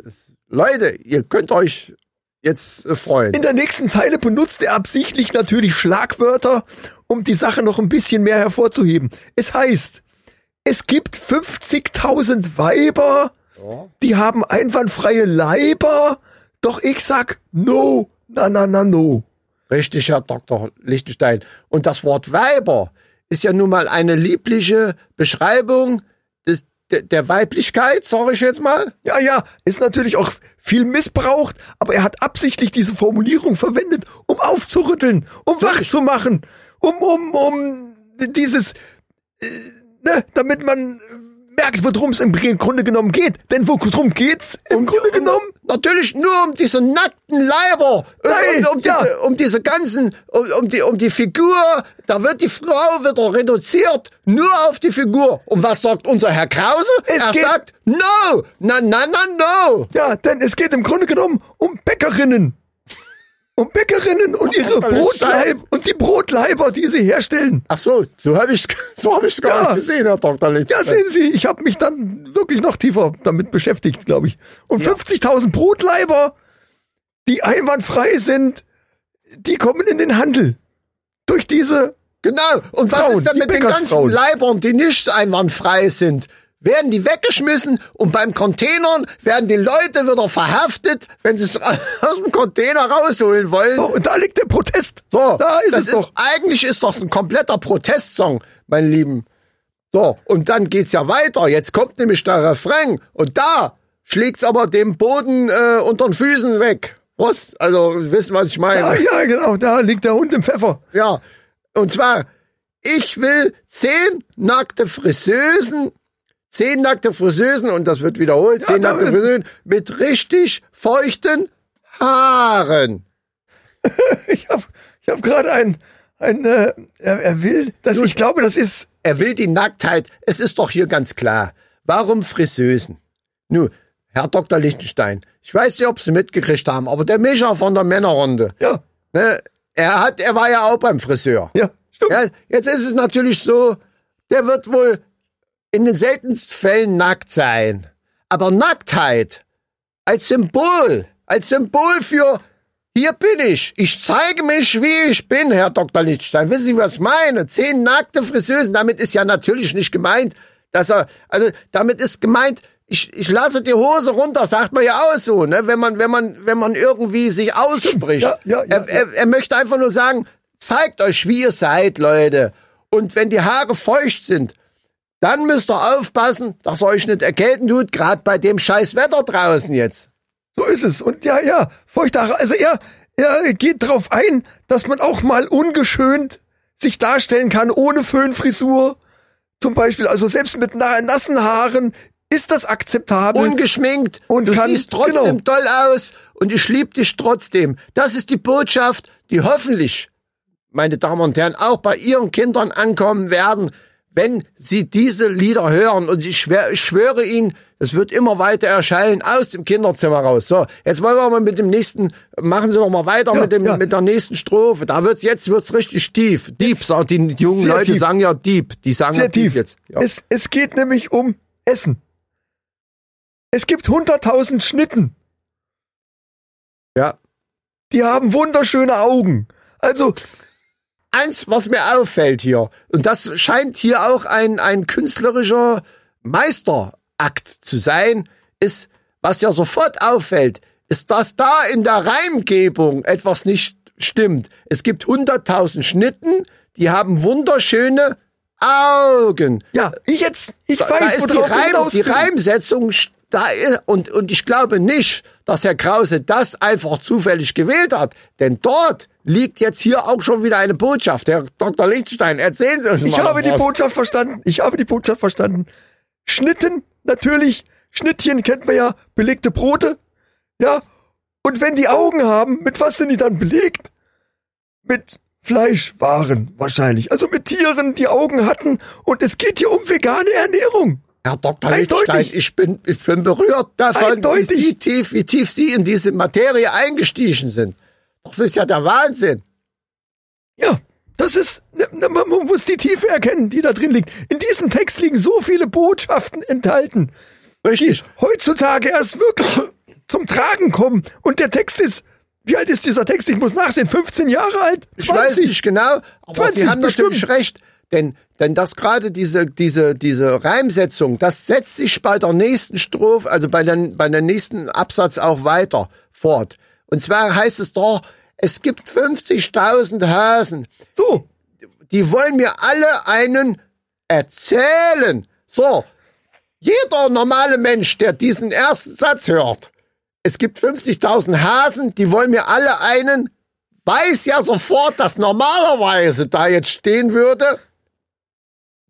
Leute, ihr könnt euch jetzt äh, freuen. In der nächsten Zeile benutzt er absichtlich natürlich Schlagwörter, um die Sache noch ein bisschen mehr hervorzuheben. Es heißt, es gibt 50.000 Weiber, die haben einwandfreie Leiber, doch ich sag no, na na na no. Richtig, Herr Dr. Lichtenstein. Und das Wort Weiber ist ja nun mal eine liebliche Beschreibung des, der, der Weiblichkeit, sage ich jetzt mal. Ja, ja, ist natürlich auch viel missbraucht, aber er hat absichtlich diese Formulierung verwendet, um aufzurütteln, um wach zu machen, um, um, um dieses, äh, ne, damit man merkt, worum es im Grunde genommen geht. Denn worum geht's im Grunde genommen? Natürlich nur um diese nackten Leiber. Nein, um, um, ja. diese, um diese ganzen, um, um, die, um die Figur. Da wird die Frau wieder reduziert. Nur auf die Figur. Und was sagt unser Herr Krause? Es er geht- sagt, no, na, na, na, no. Ja, denn es geht im Grunde genommen um Bäckerinnen. und Bäckerinnen und ihre Alles Brotleib und die Brotleiber, die sie herstellen. Ach so, so habe ich so habe ich gar Ja. nicht gesehen, Herr Dr. Licht. Ja, sehen Sie, ich habe mich dann wirklich noch tiefer damit beschäftigt, glaube ich. Und 50.000 Brotleiber, die einwandfrei sind, die kommen in den Handel. Durch diese, Genau. Und was Frauen, ist denn mit den ganzen. Leibern, die nicht einwandfrei sind? Werden die weggeschmissen und beim Containern werden die Leute wieder verhaftet, wenn sie es aus dem Container rausholen wollen? oh, und da liegt der Protest. So, da ist das es doch. eigentlich ist das ein kompletter Protestsong, mein Lieben. So, und dann geht's ja weiter. Jetzt kommt nämlich der Refrain und da schlägt's aber dem Boden äh, unter den Füßen weg. Was? Also, wissen, was ich meine? Ah, ja, genau, da liegt der Hund im Pfeffer. Ja, und zwar, ich will zehn nackte Friseusen, zehn nackte Friseusen, und das wird wiederholt, zehn nackte Friseusen mit richtig feuchten Haaren. Ich habe ich hab gerade ein, ein äh, er, er will, das, ich glaube, das ist, Er will die Nacktheit. Es ist doch hier ganz klar. Warum Friseusen? Nun, Herr Dr. Lichtenstein, ich weiß nicht, ob Sie mitgekriegt haben, aber der Mischer von der Männerrunde, ja, ne, er hat, er war ja auch beim Friseur. ja, stimmt. Ja, jetzt ist es natürlich so, der wird wohl in den seltensten Fällen nackt sein. Aber Nacktheit als Symbol, als Symbol für hier bin ich. Ich zeige mich, wie ich bin, Herr Dr. Lichtstein. Wissen Sie, was ich meine? Zehn nackte Friseusen. Damit ist ja natürlich nicht gemeint, dass er, also damit ist gemeint, ich, ich lasse die Hose runter, sagt man ja auch so, ne? Wenn man, wenn man, wenn man irgendwie sich ausspricht. Ja, ja, ja, er, er, er möchte einfach nur sagen, zeigt euch, wie ihr seid, Leute. Und wenn die Haare feucht sind, dann müsst ihr aufpassen, dass ihr euch nicht erkälten tut, gerade bei dem scheiß Wetter draußen jetzt. So ist es. Und ja, ja, feuchter, also er, er geht darauf ein, dass man auch mal ungeschönt sich darstellen kann, ohne Föhnfrisur. Zum Beispiel, also selbst mit na nassen Haaren ist das akzeptabel. Ungeschminkt Und du kann- siehst trotzdem genau. toll aus und ich lieb dich trotzdem. Das ist die Botschaft, die hoffentlich, meine Damen und Herren, auch bei ihren Kindern ankommen werden, wenn sie diese Lieder hören. Und ich, schwör, ich schwöre Ihnen, es wird immer weiter erschallen aus dem Kinderzimmer raus. So, jetzt wollen wir mal mit dem nächsten, machen Sie noch mal weiter Ja, mit dem, ja. mit der nächsten Strophe. Da wird's jetzt wird's richtig tief. Deep, sagt die jungen Sehr Leute tief. sagen ja deep. Die sagen ja Sehr tief. jetzt. Ja. Es, es geht nämlich um Essen. Es gibt 100.000 Schnitten. ja. Die haben wunderschöne Augen. Also, eins, was mir auffällt hier, und das scheint hier auch ein, ein künstlerischer Meisterakt zu sein, ist, was ja sofort auffällt, ist, dass da in der Reimgebung etwas nicht stimmt. Es gibt hunderttausend Schnitten, die haben wunderschöne Augen. ja, ich jetzt, ich Da, weiß, da ist die, Reim, die. Reimsetzung st- da ist, und, und ich glaube nicht, dass Herr Krause das einfach zufällig gewählt hat. Denn dort liegt jetzt hier auch schon wieder eine Botschaft. Herr Dr. Lichtenstein, erzählen Sie uns Ich mal. habe die. Botschaft verstanden. Ich habe die Botschaft verstanden. Schnitten, natürlich. Schnittchen kennt man ja. Belegte Brote. Ja. Und wenn die Augen haben, mit was sind die dann belegt? Mit Fleischwaren wahrscheinlich. Also mit Tieren, die Augen hatten. Und es geht hier um vegane Ernährung. Herr Dr. Lichtenstein, ich bin, ich bin berührt davon, wie. Sie tief, wie tief Sie in diese Materie eingestiegen sind. Das ist ja der Wahnsinn. Ja. Das ist, ne, ne, man muss die Tiefe erkennen, die da drin liegt. In diesem Text liegen so viele Botschaften enthalten. Richtig. heutzutage erst wirklich zum Tragen kommen. Und der Text ist, wie alt ist dieser Text? Ich muss nachsehen, 15 Jahre alt? 20? Ich weiß nicht genau, aber 20 Sie haben bestimmt. natürlich recht. Denn, denn das gerade diese, diese, diese Reimsetzung, das setzt sich bei der nächsten Strophe, also bei den, bei der nächsten Absatz auch weiter fort. Und zwar heißt es doch, es gibt 50.000 Hasen, So, die wollen mir alle einen erzählen. So, jeder normale Mensch, der diesen ersten Satz hört, es gibt 50.000 Hasen, die wollen mir alle einen, weiß ja sofort, dass normalerweise da jetzt stehen würde,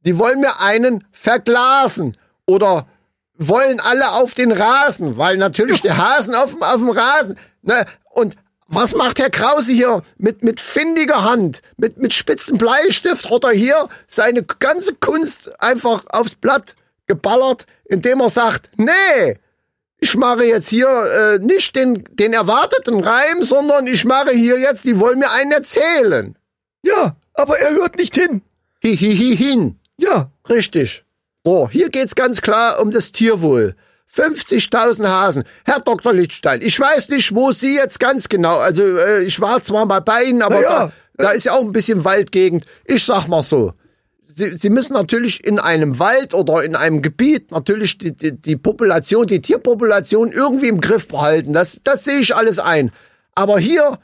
die wollen mir einen verglasen oder wollen alle auf den Rasen, weil natürlich der Hasen auf dem, auf dem Rasen, ne, und was macht Herr Krause hier mit, mit findiger Hand, mit, mit spitzen Bleistift oder hier seine ganze Kunst einfach aufs Blatt geballert, indem er sagt, nee, ich mache jetzt hier äh, nicht den, den erwarteten Reim, sondern ich mache hier jetzt, die wollen mir einen erzählen. Ja, aber er hört nicht hin. Hi, hi, hi, hin. Ja, Richtig. So, hier geht's ganz klar um das Tierwohl. 50.000 Hasen. Herr Dr. Lichtstein, ich weiß nicht, wo Sie jetzt ganz genau, also äh, ich war zwar mal bei Ihnen, aber ja. da, da ist ja auch ein bisschen Waldgegend. Ich sag mal so, Sie, Sie müssen natürlich in einem Wald oder in einem Gebiet natürlich die, die, die Population, die Tierpopulation irgendwie im Griff behalten. Das, das sehe ich alles ein. Aber hier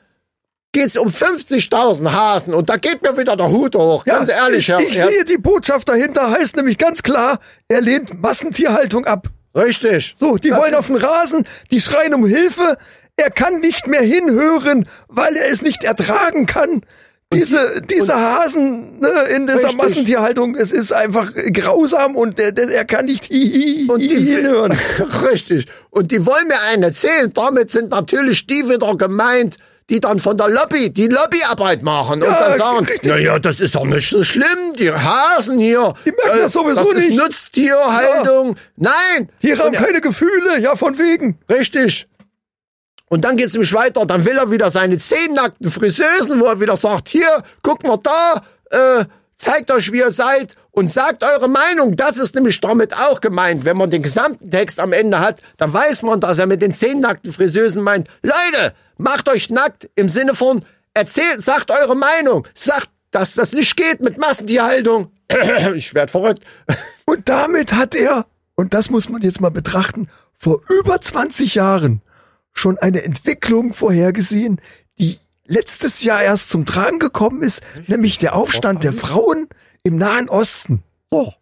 geht's um 50.000 Hasen und da geht mir wieder der Hut hoch. Ganz ja, ehrlich, ich, Herr, ich Herr sehe die Botschaft dahinter heißt nämlich ganz klar, er lehnt Massentierhaltung ab. Richtig. So, die Das wollen auf den Rasen, die schreien um Hilfe. Er kann nicht mehr hinhören, weil er es nicht ertragen kann. Diese, diese Hasen ne, in dieser Richtig. Massentierhaltung, es ist einfach grausam und er, er kann nicht hi, hi, Und die hinhören. Richtig. Und die wollen mir einen erzählen. Damit sind natürlich die wieder gemeint, die dann von der Lobby die Lobbyarbeit machen und Ja, dann sagen, naja, das ist doch nicht so schlimm, die Hasen hier. Die merken das sowieso das nicht. ist Nutztierhaltung. Nein. Tiere haben Und- keine Gefühle, ja von wegen. Richtig. Und dann geht's nämlich weiter. Dann will er wieder seine zehn nackten Friseusen, wo er wieder sagt, hier, guck mal da, äh, zeigt euch, wie ihr seid und sagt eure Meinung. Das ist nämlich damit auch gemeint. Wenn man den gesamten Text am Ende hat, dann weiß man, dass er mit den zehn nackten Friseusen meint, Leute, macht euch nackt im Sinne von, erzählt, sagt eure Meinung. Sagt, dass das nicht geht mit Massentierhaltung. Ich werd verrückt. Und damit hat er, und das muss man jetzt mal betrachten, vor über 20 Jahren schon eine Entwicklung vorhergesehen, die letztes Jahr erst zum Tragen gekommen ist, nämlich der Aufstand der Frauen im Nahen Osten. So.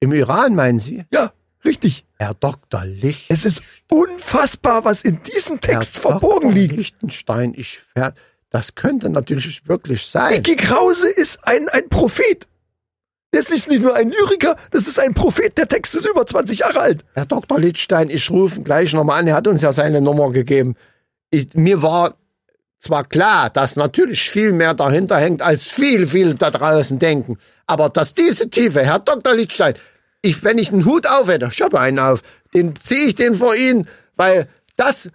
Im Iran meinen Sie? Ja, richtig. Herr Dr. Licht. Es ist unfassbar, was in diesem Text Herr verborgen Dr. liegt. Lichtenstein, ich werd, das könnte natürlich wirklich sein. Mickey Krause ist ein, ein Prophet. Das ist nicht nur ein Lyriker, das ist ein Prophet. Der Text ist über 20 Jahre alt. Herr Dr. Lichtstein, ich rufe ihn gleich nochmal an. Er hat uns ja seine Nummer gegeben. Ich, mir war zwar klar, dass natürlich viel mehr dahinter hängt, als viel, viel da draußen denken. Aber dass diese Tiefe, Herr Dr. Lichtstein, ich, wenn ich einen Hut auf hätte, ich habe einen auf, den ziehe ich den vor Ihnen, weil das,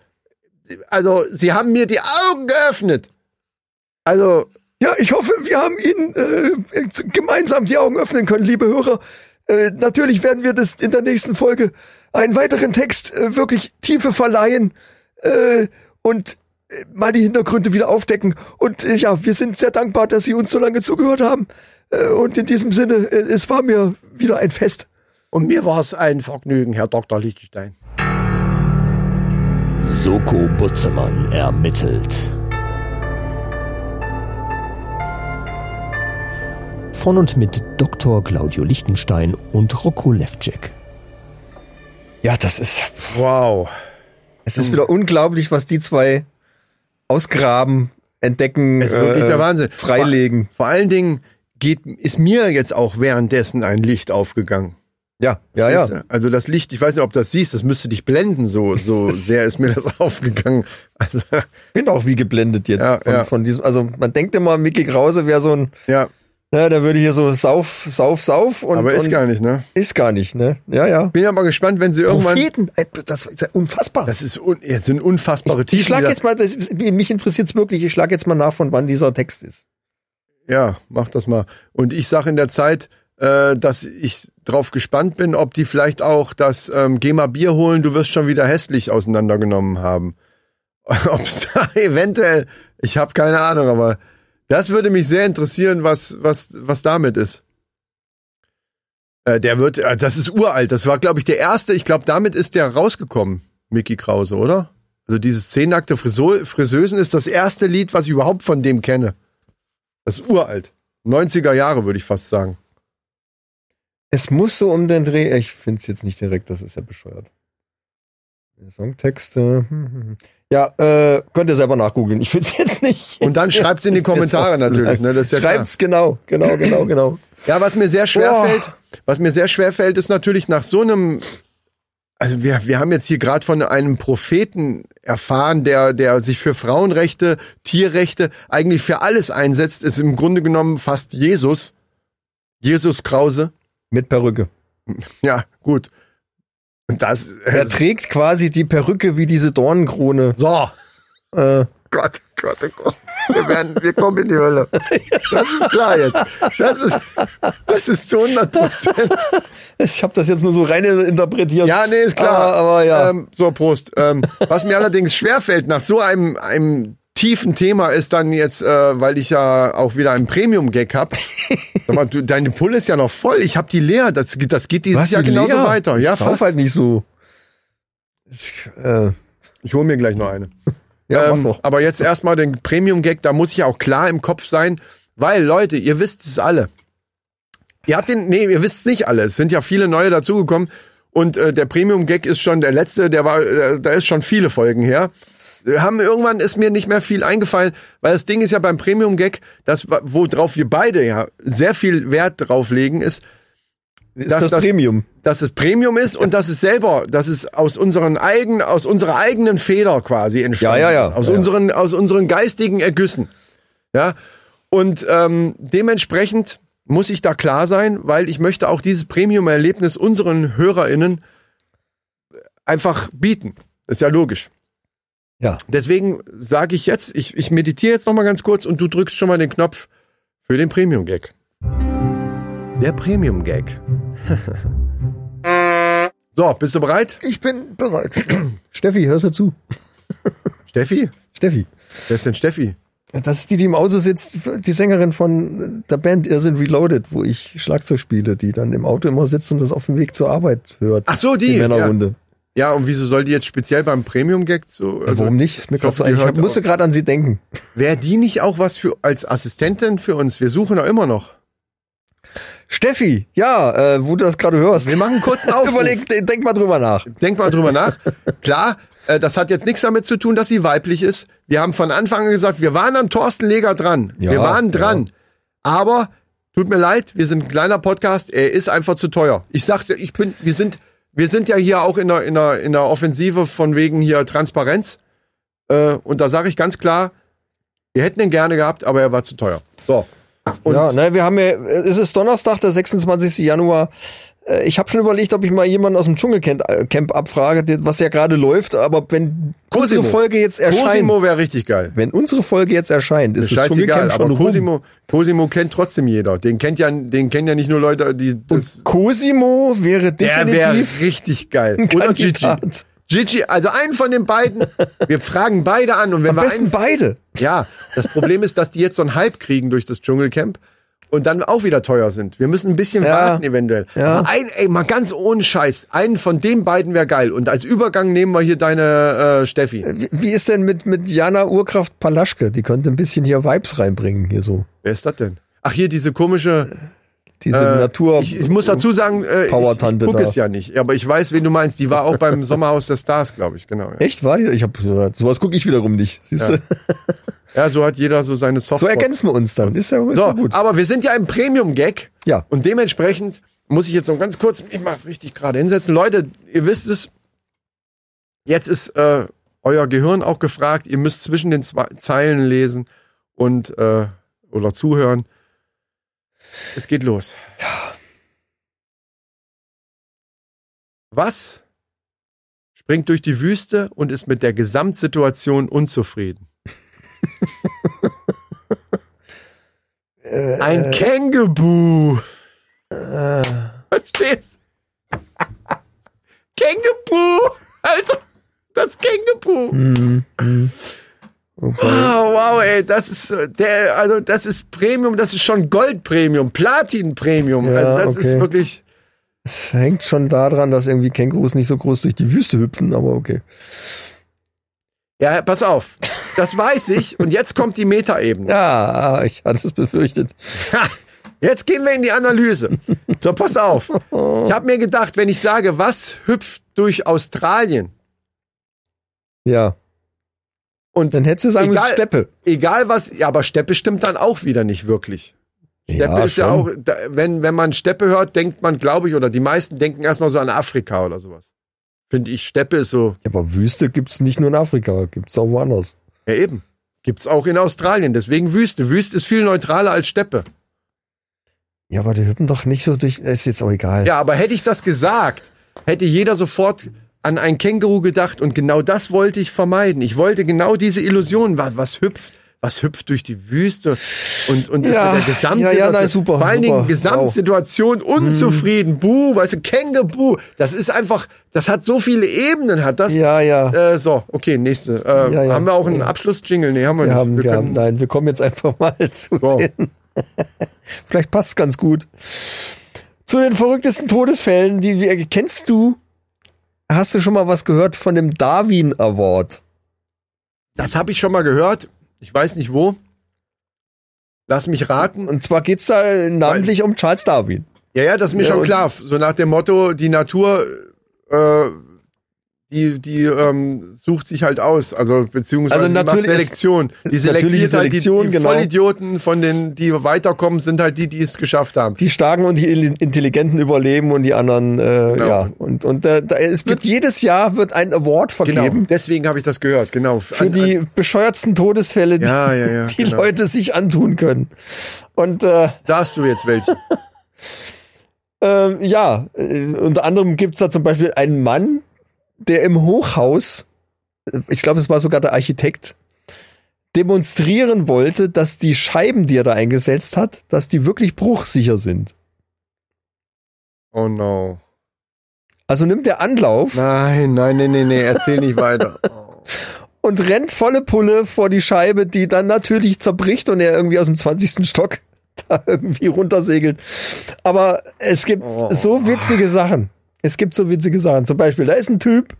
also Sie haben mir die Augen geöffnet. Also, Ja, ich hoffe, wir haben Ihnen äh, gemeinsam die Augen öffnen können, liebe Hörer. Äh, natürlich werden wir das in der nächsten Folge einen weiteren Text äh, wirklich Tiefe verleihen äh, und äh, mal die Hintergründe wieder aufdecken. Und äh, ja, wir sind sehr dankbar, dass Sie uns so lange zugehört haben. Und in diesem Sinne, es war mir wieder ein Fest. Und mir war es ein Vergnügen, Herr Dr. Lichtstein. Soko Butzemann ermittelt. Von und mit Dr. Claudio Lichtenstein und Rocco Levcek. Ja, das ist, Wow. es ist wieder unglaublich, was die zwei ausgraben, entdecken, Es ist wirklich äh, der Wahnsinn. freilegen. Vor, vor allen Dingen geht, ist mir jetzt auch währenddessen ein Licht aufgegangen. Ja, ja, ja. Also das Licht, ich weiß nicht, ob du das siehst, das müsste dich blenden, so, so sehr ist mir das aufgegangen. Also, bin auch wie geblendet jetzt Ja, von, ja. von diesem. Also man denkt immer, Mickey Krause wäre so ein, ja, na, der würde hier so sauf, sauf, sauf und aber ist und gar nicht, ne? Ist gar nicht, ne? Ja, ja. Bin ja mal gespannt, wenn sie irgendwann. Propheten, äh, das ist ja unfassbar. Das ist un, jetzt sind unfassbare ich Tiefen. schlag die da- jetzt mal, das, mich interessiert's wirklich, ich schlag jetzt mal nach, von wann dieser Text ist. Ja, mach das mal. Und ich sag in der Zeit, äh, dass ich drauf gespannt bin, ob die vielleicht auch das ähm, Geh mal Bier holen, du wirst schon wieder hässlich auseinandergenommen haben. ob es da eventuell, ich habe keine Ahnung, aber das würde mich sehr interessieren, was, was, was damit ist. Äh, der wird, äh, das ist uralt. Das war, glaube ich, der erste. Ich glaube, damit ist der rausgekommen, Mickey Krause, oder? Also dieses zehnnackte Friseusen ist das erste Lied, was ich überhaupt von dem kenne. Das ist uralt. 90er Jahre, würde ich fast sagen. Es muss so um den Dreh, ich find's jetzt nicht direkt, das ist ja bescheuert. Songtexte. hm, hm, hm. Ja, äh, könnt ihr selber nachgoogeln. Ich find's jetzt nicht. Und dann schreibt's in die Kommentare natürlich, ne? Das ist ja klar. Schreibt's genau, genau, genau, genau. Ja, was mir sehr schwer Boah. fällt, was mir sehr schwer fällt, ist natürlich nach so einem, also wir, wir haben jetzt hier gerade von einem Propheten erfahren, der, der sich für Frauenrechte, Tierrechte, eigentlich für alles einsetzt, ist im Grunde genommen fast Jesus. Jesus Krause. Mit Perücke. Ja, gut. Das, Er trägt quasi die Perücke wie diese Dornenkrone. so. Äh, Gott, Gott, oh Gott. Wir werden, wir kommen in die Hölle. Das ist klar jetzt. Das ist, das ist zu 100 Prozent. ich habe das jetzt nur so rein interpretiert. Ja, nee, ist klar. Aber, aber ja. Ähm, so, Prost. Ähm, was mir allerdings schwerfällt nach so einem, einem tiefen Thema ist dann jetzt, äh, weil ich ja auch wieder einen Premium-Gag hab. Sag mal, du, deine Pulle ist ja noch voll. Ich hab die leer. Das, das geht dieses Was, Jahr die genauso Lea? weiter. Ja, fast. halt nicht so. Ich, äh, Ich hole mir gleich noch eine. ja, Ähm, aber jetzt erstmal den Premium-Gag, da muss ich auch klar im Kopf sein, weil Leute, ihr wisst es alle. Ihr habt den, nee, ihr wisst es nicht alle. Es sind ja viele neue dazugekommen und äh, der Premium-Gag ist schon der letzte, der war, äh, da ist schon viele Folgen her. Haben irgendwann ist mir nicht mehr viel eingefallen, weil das Ding ist ja beim Premium-Gag, das worauf wir beide ja sehr viel Wert drauf legen, ist, Ist dass das, das- Premium? dass es Premium ist und dass es selber, dass es aus unseren eigenen, aus unserer eigenen Feder quasi entstanden Ja, ja, ja. ist. Aus Ja, ja. unseren, aus unseren geistigen Ergüssen. Ja. Und ähm, dementsprechend muss ich da klar sein, weil ich möchte auch dieses Premium-Erlebnis unseren HörerInnen einfach bieten. Ist ja logisch. Ja. Deswegen sage ich jetzt, ich, ich meditiere jetzt noch mal ganz kurz und du drückst schon mal den Knopf für den Premium-Gag. Der Premium-Gag. so, bist du bereit? Ich bin bereit. Steffi, hörst du zu? Steffi? Steffi. Wer ist denn Steffi? Das ist die, die im Auto sitzt, die Sängerin von der Band Irrsinn Reloaded, wo ich Schlagzeug spiele, die dann im Auto immer sitzt und das auf dem Weg zur Arbeit hört. Ach so, die, Die Männerrunde. Ja, und wieso soll die jetzt speziell beim Premium-Gag so? Also, Warum nicht? Ist mir grad so ein- ich musste gerade an sie denken. Wäre die nicht auch was für als Assistentin für uns? Wir suchen da immer noch. Steffi, ja, äh, wo du das gerade hörst. Wir machen einen kurzen Aufruf. Überleg, denk mal drüber nach. Denk mal drüber nach. Klar, äh, das hat jetzt nichts damit zu tun, dass sie weiblich ist. Wir haben von Anfang an gesagt, wir waren an Thorsten Leger dran. Ja, wir waren dran. Aber tut mir leid, wir sind ein kleiner Podcast, er ist einfach zu teuer. Ich sag's ja, ich bin, wir sind, wir sind ja hier auch in der, in der, in der Offensive von wegen hier Transparenz. Äh, und da sage ich ganz klar, wir hätten ihn gerne gehabt, aber er war zu teuer. So. Und ja, ne, wir haben ja, es ist Donnerstag, der 26. Januar. Äh, Ich habe schon überlegt, ob ich mal jemanden aus dem Dschungelcamp äh, abfrage, was ja gerade läuft, aber wenn Cosimo. unsere Folge jetzt erscheint, Cosimo wäre richtig geil. wenn unsere Folge jetzt erscheint, ist das Scheißegal, Dschungelcamp aber schon rum. Cosimo, Cosimo kennt trotzdem jeder. Den kennt ja, den kennen ja nicht nur Leute, die das, Cosimo wäre der wäre definitiv richtig geil. Oder Gigi. Gigi, also einen von den beiden. Wir fragen beide an und wenn Am wir besten einen, beide. ja, das Problem ist, dass die jetzt so einen Hype kriegen durch das Dschungelcamp und dann auch wieder teuer sind. Wir müssen ein bisschen Ja. warten eventuell. Ja. Aber ein, ey, mal ganz ohne Scheiß, einen von den beiden wäre geil und als Übergang nehmen wir hier deine äh, Steffi. Wie, wie ist denn mit, mit Jana Urkraft Palaschke? Die könnte ein bisschen hier Vibes reinbringen, hier so. Wer ist das denn? Ach hier diese komische Diese Äh, Natur. Ich, ich muss dazu sagen, äh, ich, ich guck es ja nicht. Aber ich weiß, wen du meinst. Die war auch beim Sommerhaus der Stars, glaube ich. Genau. Ja. Echt, war die? Ich hab gehört. Sowas gucke ich wiederum nicht. Siehst du? ja, so hat jeder so seine So Software. ergänzen wir uns dann. Ist ja, ist So, ja gut. aber wir sind ja im Premium-Gag. Ja. Und dementsprechend muss ich jetzt noch ganz kurz mich mal richtig gerade hinsetzen. Leute, ihr wisst es. Jetzt ist äh, euer Gehirn auch gefragt. Ihr müsst zwischen den zwei Zeilen lesen und äh, oder zuhören. Es geht los. Was springt durch die Wüste und ist mit der Gesamtsituation unzufrieden? Ein Känguru. Verstehst? Känguru. Alter, das Känguru. Oh, wow, ey, das ist äh, der, also das ist Premium, das ist schon Gold Premium, Platin Premium. Ja, also das ist okay. wirklich. Es hängt schon daran, dass irgendwie Kängurus nicht so groß durch die Wüste hüpfen, aber okay. Ja, pass auf. Das weiß ich. Und jetzt kommt die Metaebene. Ja, ich hatte es befürchtet. Jetzt gehen wir in die Analyse. So, pass auf. Ich habe mir gedacht, wenn ich sage, was hüpft durch Australien Ja. Und Dann hättest du sagen müssen. Steppe. egal was, ja, aber Steppe stimmt dann auch wieder nicht wirklich. Steppe ist ja schon. auch, da, wenn, wenn man Steppe hört, denkt man, glaube ich, oder die meisten denken erstmal so an Afrika oder sowas. Finde ich, Steppe ist so, Ja, aber Wüste gibt's nicht nur in Afrika, gibt's auch woanders. ja eben. Gibt's auch in Australien, deswegen Wüste. Wüste ist viel neutraler als Steppe. Ja, aber die hüpfen doch nicht so durch. Ist jetzt auch egal. Ja, aber hätte ich das gesagt, hätte jeder sofort an ein Känguru gedacht und genau das wollte ich vermeiden. Ich wollte genau diese Illusion, was, was hüpft, was hüpft durch die Wüste und und ist Ja, mit der Gesamtsituation, ja, ja, nein, super, vor allen super. Dingen Gesamtsituation unzufrieden, buh, weißt du, Känguru, das ist einfach, das hat so viele Ebenen, hat das. Ja, ja. Äh, so, okay, nächste. Äh, Ja, ja. Haben wir auch einen Abschlussjingle? Nee, haben wir, Wir nicht. haben, wir wir haben, nein, wir kommen jetzt einfach mal zu So. den. Vielleicht passt ganz gut. Zu den verrücktesten Todesfällen, die wir, kennst du, hast du schon mal was gehört von dem Darwin Award? das habe ich schon mal gehört. Ich weiß nicht wo. Lass mich raten. Und zwar geht's da namentlich um Charles Darwin. Ja, ja, das ist mir Ja, schon klar. So nach dem Motto, die Natur, äh, die, die ähm, sucht sich halt aus. Also beziehungsweise Also die macht natürlich ist- Selektion. Die selektiert halt die, Selektion, die genau. Vollidioten von den, die weiterkommen, sind halt die, die es geschafft haben. Die Starken und die In- Intelligenten überleben und die anderen, äh, Genau. ja. Und, und äh, da, es wird jedes Jahr wird ein Award Genau, vergeben deswegen habe ich das gehört, genau. für die bescheuertsten Todesfälle, die, Ja, ja, ja, die genau. Leute sich antun können. Und äh, Da hast du jetzt welche. Ähm, ja, äh, unter anderem gibt's da zum Beispiel einen Mann, der im Hochhaus, ich glaube, es war sogar der Architekt, demonstrieren wollte, dass die Scheiben, die er da eingesetzt hat, dass die wirklich bruchsicher sind. Oh no. Also nimmt er Anlauf Nein, nein, nee, nee, nee, erzähl nicht weiter. Oh. und rennt volle Pulle vor die Scheibe, die dann natürlich zerbricht und er irgendwie aus dem 20. Stock da irgendwie runtersegelt. Aber es gibt so witzige Sachen. Es gibt so witzige Sachen. Zum Beispiel, da ist ein Typ,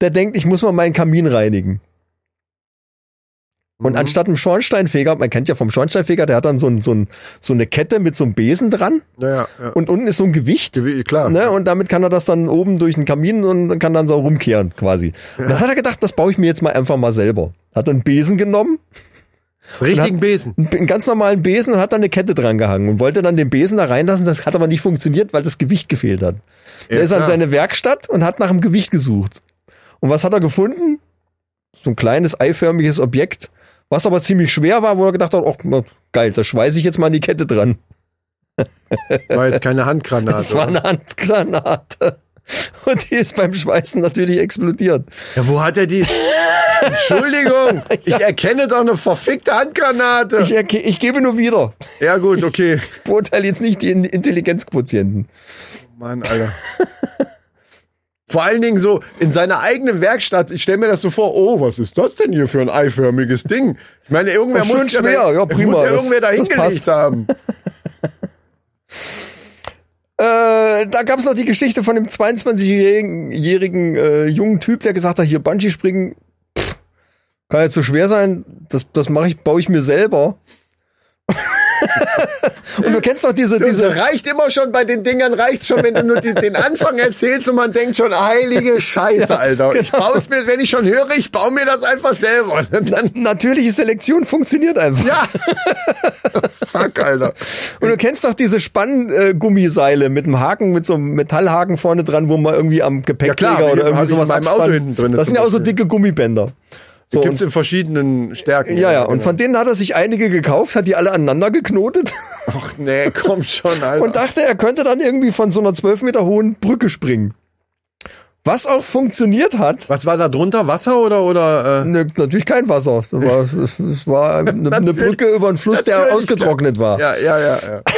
der denkt, ich muss mal meinen Kamin reinigen. Und anstatt einem Schornsteinfeger, man kennt ja vom Schornsteinfeger, der hat dann so, ein, so, ein, so eine Kette mit so einem Besen dran Naja, ja. und unten ist so ein Gewicht. Gewi- klar. Ne, und damit kann er das dann oben durch den Kamin und kann dann so rumkehren quasi. Und das hat er gedacht, das baue ich mir jetzt mal einfach mal selber. Hat einen Besen genommen, Richtigen hat- Besen. einen, ganz normalen Besen und hat dann eine Kette dran gehangen und wollte dann den Besen da reinlassen. Das hat aber nicht funktioniert, weil das Gewicht gefehlt hat. Ja, er ist an klar. seine Werkstatt und hat nach dem Gewicht gesucht. Und was hat er gefunden? So ein kleines eiförmiges Objekt, was aber ziemlich schwer war, wo er gedacht hat, na, geil, da schweiße ich jetzt mal an die Kette dran. War jetzt keine Handgranate. Das war eine Handgranate. Und die ist beim Schweißen natürlich explodiert. Ja, wo hat er die? Entschuldigung, ich erkenne doch eine verfickte Handgranate. Ich, erke- ich gebe nur wieder. ja gut, okay. Ich beurteile jetzt nicht die In- Intelligenzquotienten. Mann, Alter. Vor allen Dingen so in seiner eigenen Werkstatt. Ich stelle mir das so vor. Oh, was ist das denn hier für ein eiförmiges Ding? Ich meine, irgendwer Oh, muss ja, schwer. da, Ja, prima. muss ja irgendwer da hingelegt haben. Äh, da gab es noch die Geschichte von dem 22-jährigen jährigen, äh, jungen Typ, der gesagt hat, hier Bungee springen pff, kann jetzt so schwer sein, das, das mache ich, baue ich mir selber. Und du kennst doch diese, Das diese, reicht immer schon, bei den Dingern reicht schon, wenn du nur die, den Anfang erzählst und man denkt schon, heilige Scheiße, Alter. Ich genau. baue es mir, wenn ich schon höre, ich baue mir das einfach selber. Und dann, natürliche Selektion funktioniert einfach. ja. Fuck, Alter. Und du kennst doch diese Spanngummiseile mit einem Haken, mit so einem Metallhaken vorne dran, wo man irgendwie am Gepäckträger Ja, klar, oder irgendwie ich sowas abspannt. Auto hinten drin Das sind ja auch so dicke Gummibänder. So, Gibt's in verschiedenen Stärken. ja, ja, und genau. von denen hat er sich einige gekauft, hat die alle aneinander geknotet Ach nee, komm schon, Alter. und dachte, er könnte dann irgendwie von so einer zwölf Meter hohen Brücke springen. Was auch funktioniert hat. Was war da drunter? Wasser oder oder? Äh? Ne, natürlich kein Wasser. Es war, es, es war eine, eine Brücke über einen Fluss, der ausgetrocknet war. Ja, ja, ja, ja.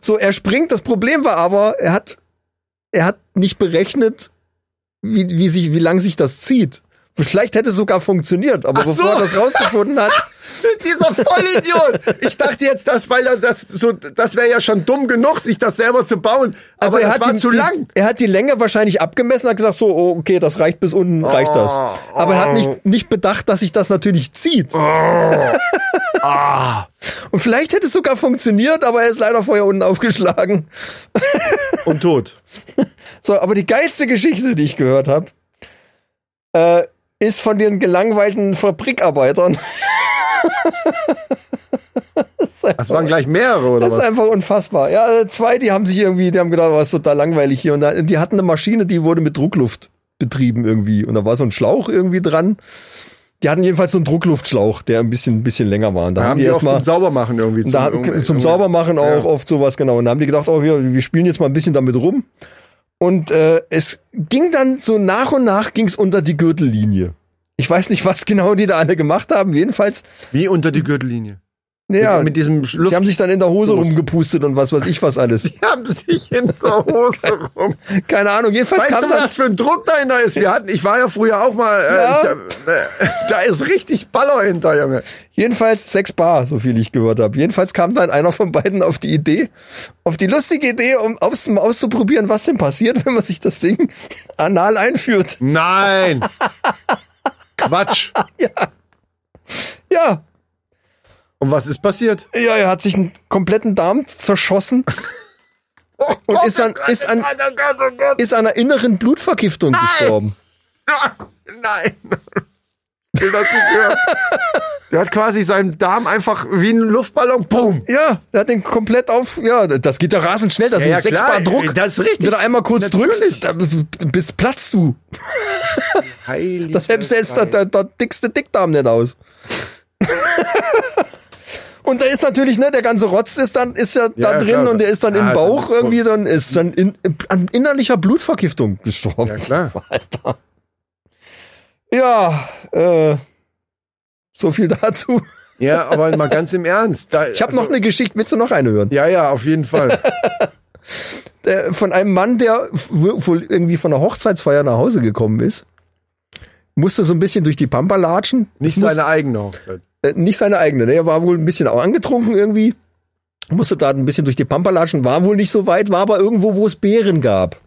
So, er springt. Das Problem war aber, er hat, er hat nicht berechnet, wie, wie sich, wie lang sich das zieht. Vielleicht hätte es sogar funktioniert, aber Ach so. bevor er das rausgefunden hat, Dieser Vollidiot. Ich dachte jetzt, das, weil er das so, das wäre ja schon dumm genug, sich das selber zu bauen. also Aber er hat war die, zu die, lang. Er hat die Länge wahrscheinlich abgemessen, hat gedacht so, oh, okay, das reicht bis unten, reicht das. Aber er hat nicht, nicht bedacht, dass sich das natürlich zieht. Und vielleicht hätte es sogar funktioniert, aber er ist leider vorher unten aufgeschlagen. Und tot. So, aber die geilste Geschichte, die ich gehört habe, äh, ist von den gelangweilten Fabrikarbeitern. Das waren gleich mehrere, oder Das ist was? einfach unfassbar. Ja, äh, zwei, die haben sich irgendwie, die haben gedacht, was ist total langweilig hier. Und da, die hatten eine Maschine, die wurde mit Druckluft betrieben irgendwie. Und da war so ein Schlauch irgendwie dran. Die hatten jedenfalls so einen Druckluftschlauch, der ein bisschen, ein bisschen länger war. Und da, Da haben die die auch erstmal zum Saubermachen irgendwie. da, irgendwie- zum Saubermachen auch Ja. oft sowas, genau. Und da haben die gedacht, oh, wir, wir spielen jetzt mal ein bisschen damit rum. Und äh, es ging dann so nach und nach ging's unter die Gürtellinie. Ich weiß nicht, was genau die da alle gemacht haben. Jedenfalls, Wie unter die Gürtellinie. Ja, mit, diesem die Luft. haben sich dann in der Hose rumgepustet und was weiß ich was alles. Die haben sich in der Hose rum. Keine Ahnung. Jedenfalls Weißt du, was für ein Druck dahinter ist? Wir hatten, ich war ja früher auch mal, äh, Ja. ich, äh, da ist richtig Baller hinter, Junge. jedenfalls sechs Bar, so viel ich gehört habe. Jedenfalls kam dann einer von beiden auf die Idee, auf die lustige Idee, um aus, um auszuprobieren, was denn passiert, wenn man sich das Ding anal einführt. Nein. Quatsch. Ja, Und was ist passiert? ja, er hat sich einen kompletten Darm zerschossen und ist an, ist an, Oh Gott, oh Gott. ist an einer inneren Blutvergiftung gestorben. Nein. Ich will das nicht hören. Der hat quasi seinen Darm einfach wie ein Luftballon, boom. Ja, der hat den komplett auf, ja, das geht doch rasend schnell, das Ja, ja, ist sechs klar, Bar Druck. das ist richtig. Wenn du da einmal kurz Natürlich. drückst, da bist, platzt du. Heilige Das jetzt der, der, der dickste Dickdarm nicht aus. Und da ist natürlich, ne, der ganze Rotz ist dann, ist ja, da Ja, drin klar. und der ist dann Ah, im dann Bauch ist irgendwie, dann ist dann in, an innerlicher Blutvergiftung gestorben. Ja, klar. Alter. Ja, äh, so viel dazu. Ja, aber mal ganz im Ernst. Da, Ich habe noch eine Geschichte, willst du noch eine hören? Ja, ja, auf jeden Fall. von einem Mann, der wohl irgendwie von einer Hochzeitsfeier nach Hause gekommen ist. Musste so ein bisschen durch die Pampa latschen. Nicht Das muss- seine eigene Hochzeit. Äh, nicht seine eigene, ne? Er war wohl ein bisschen auch angetrunken irgendwie. Musste da ein bisschen durch die Pampa latschen, war wohl nicht so weit, war aber irgendwo, wo es Beeren gab.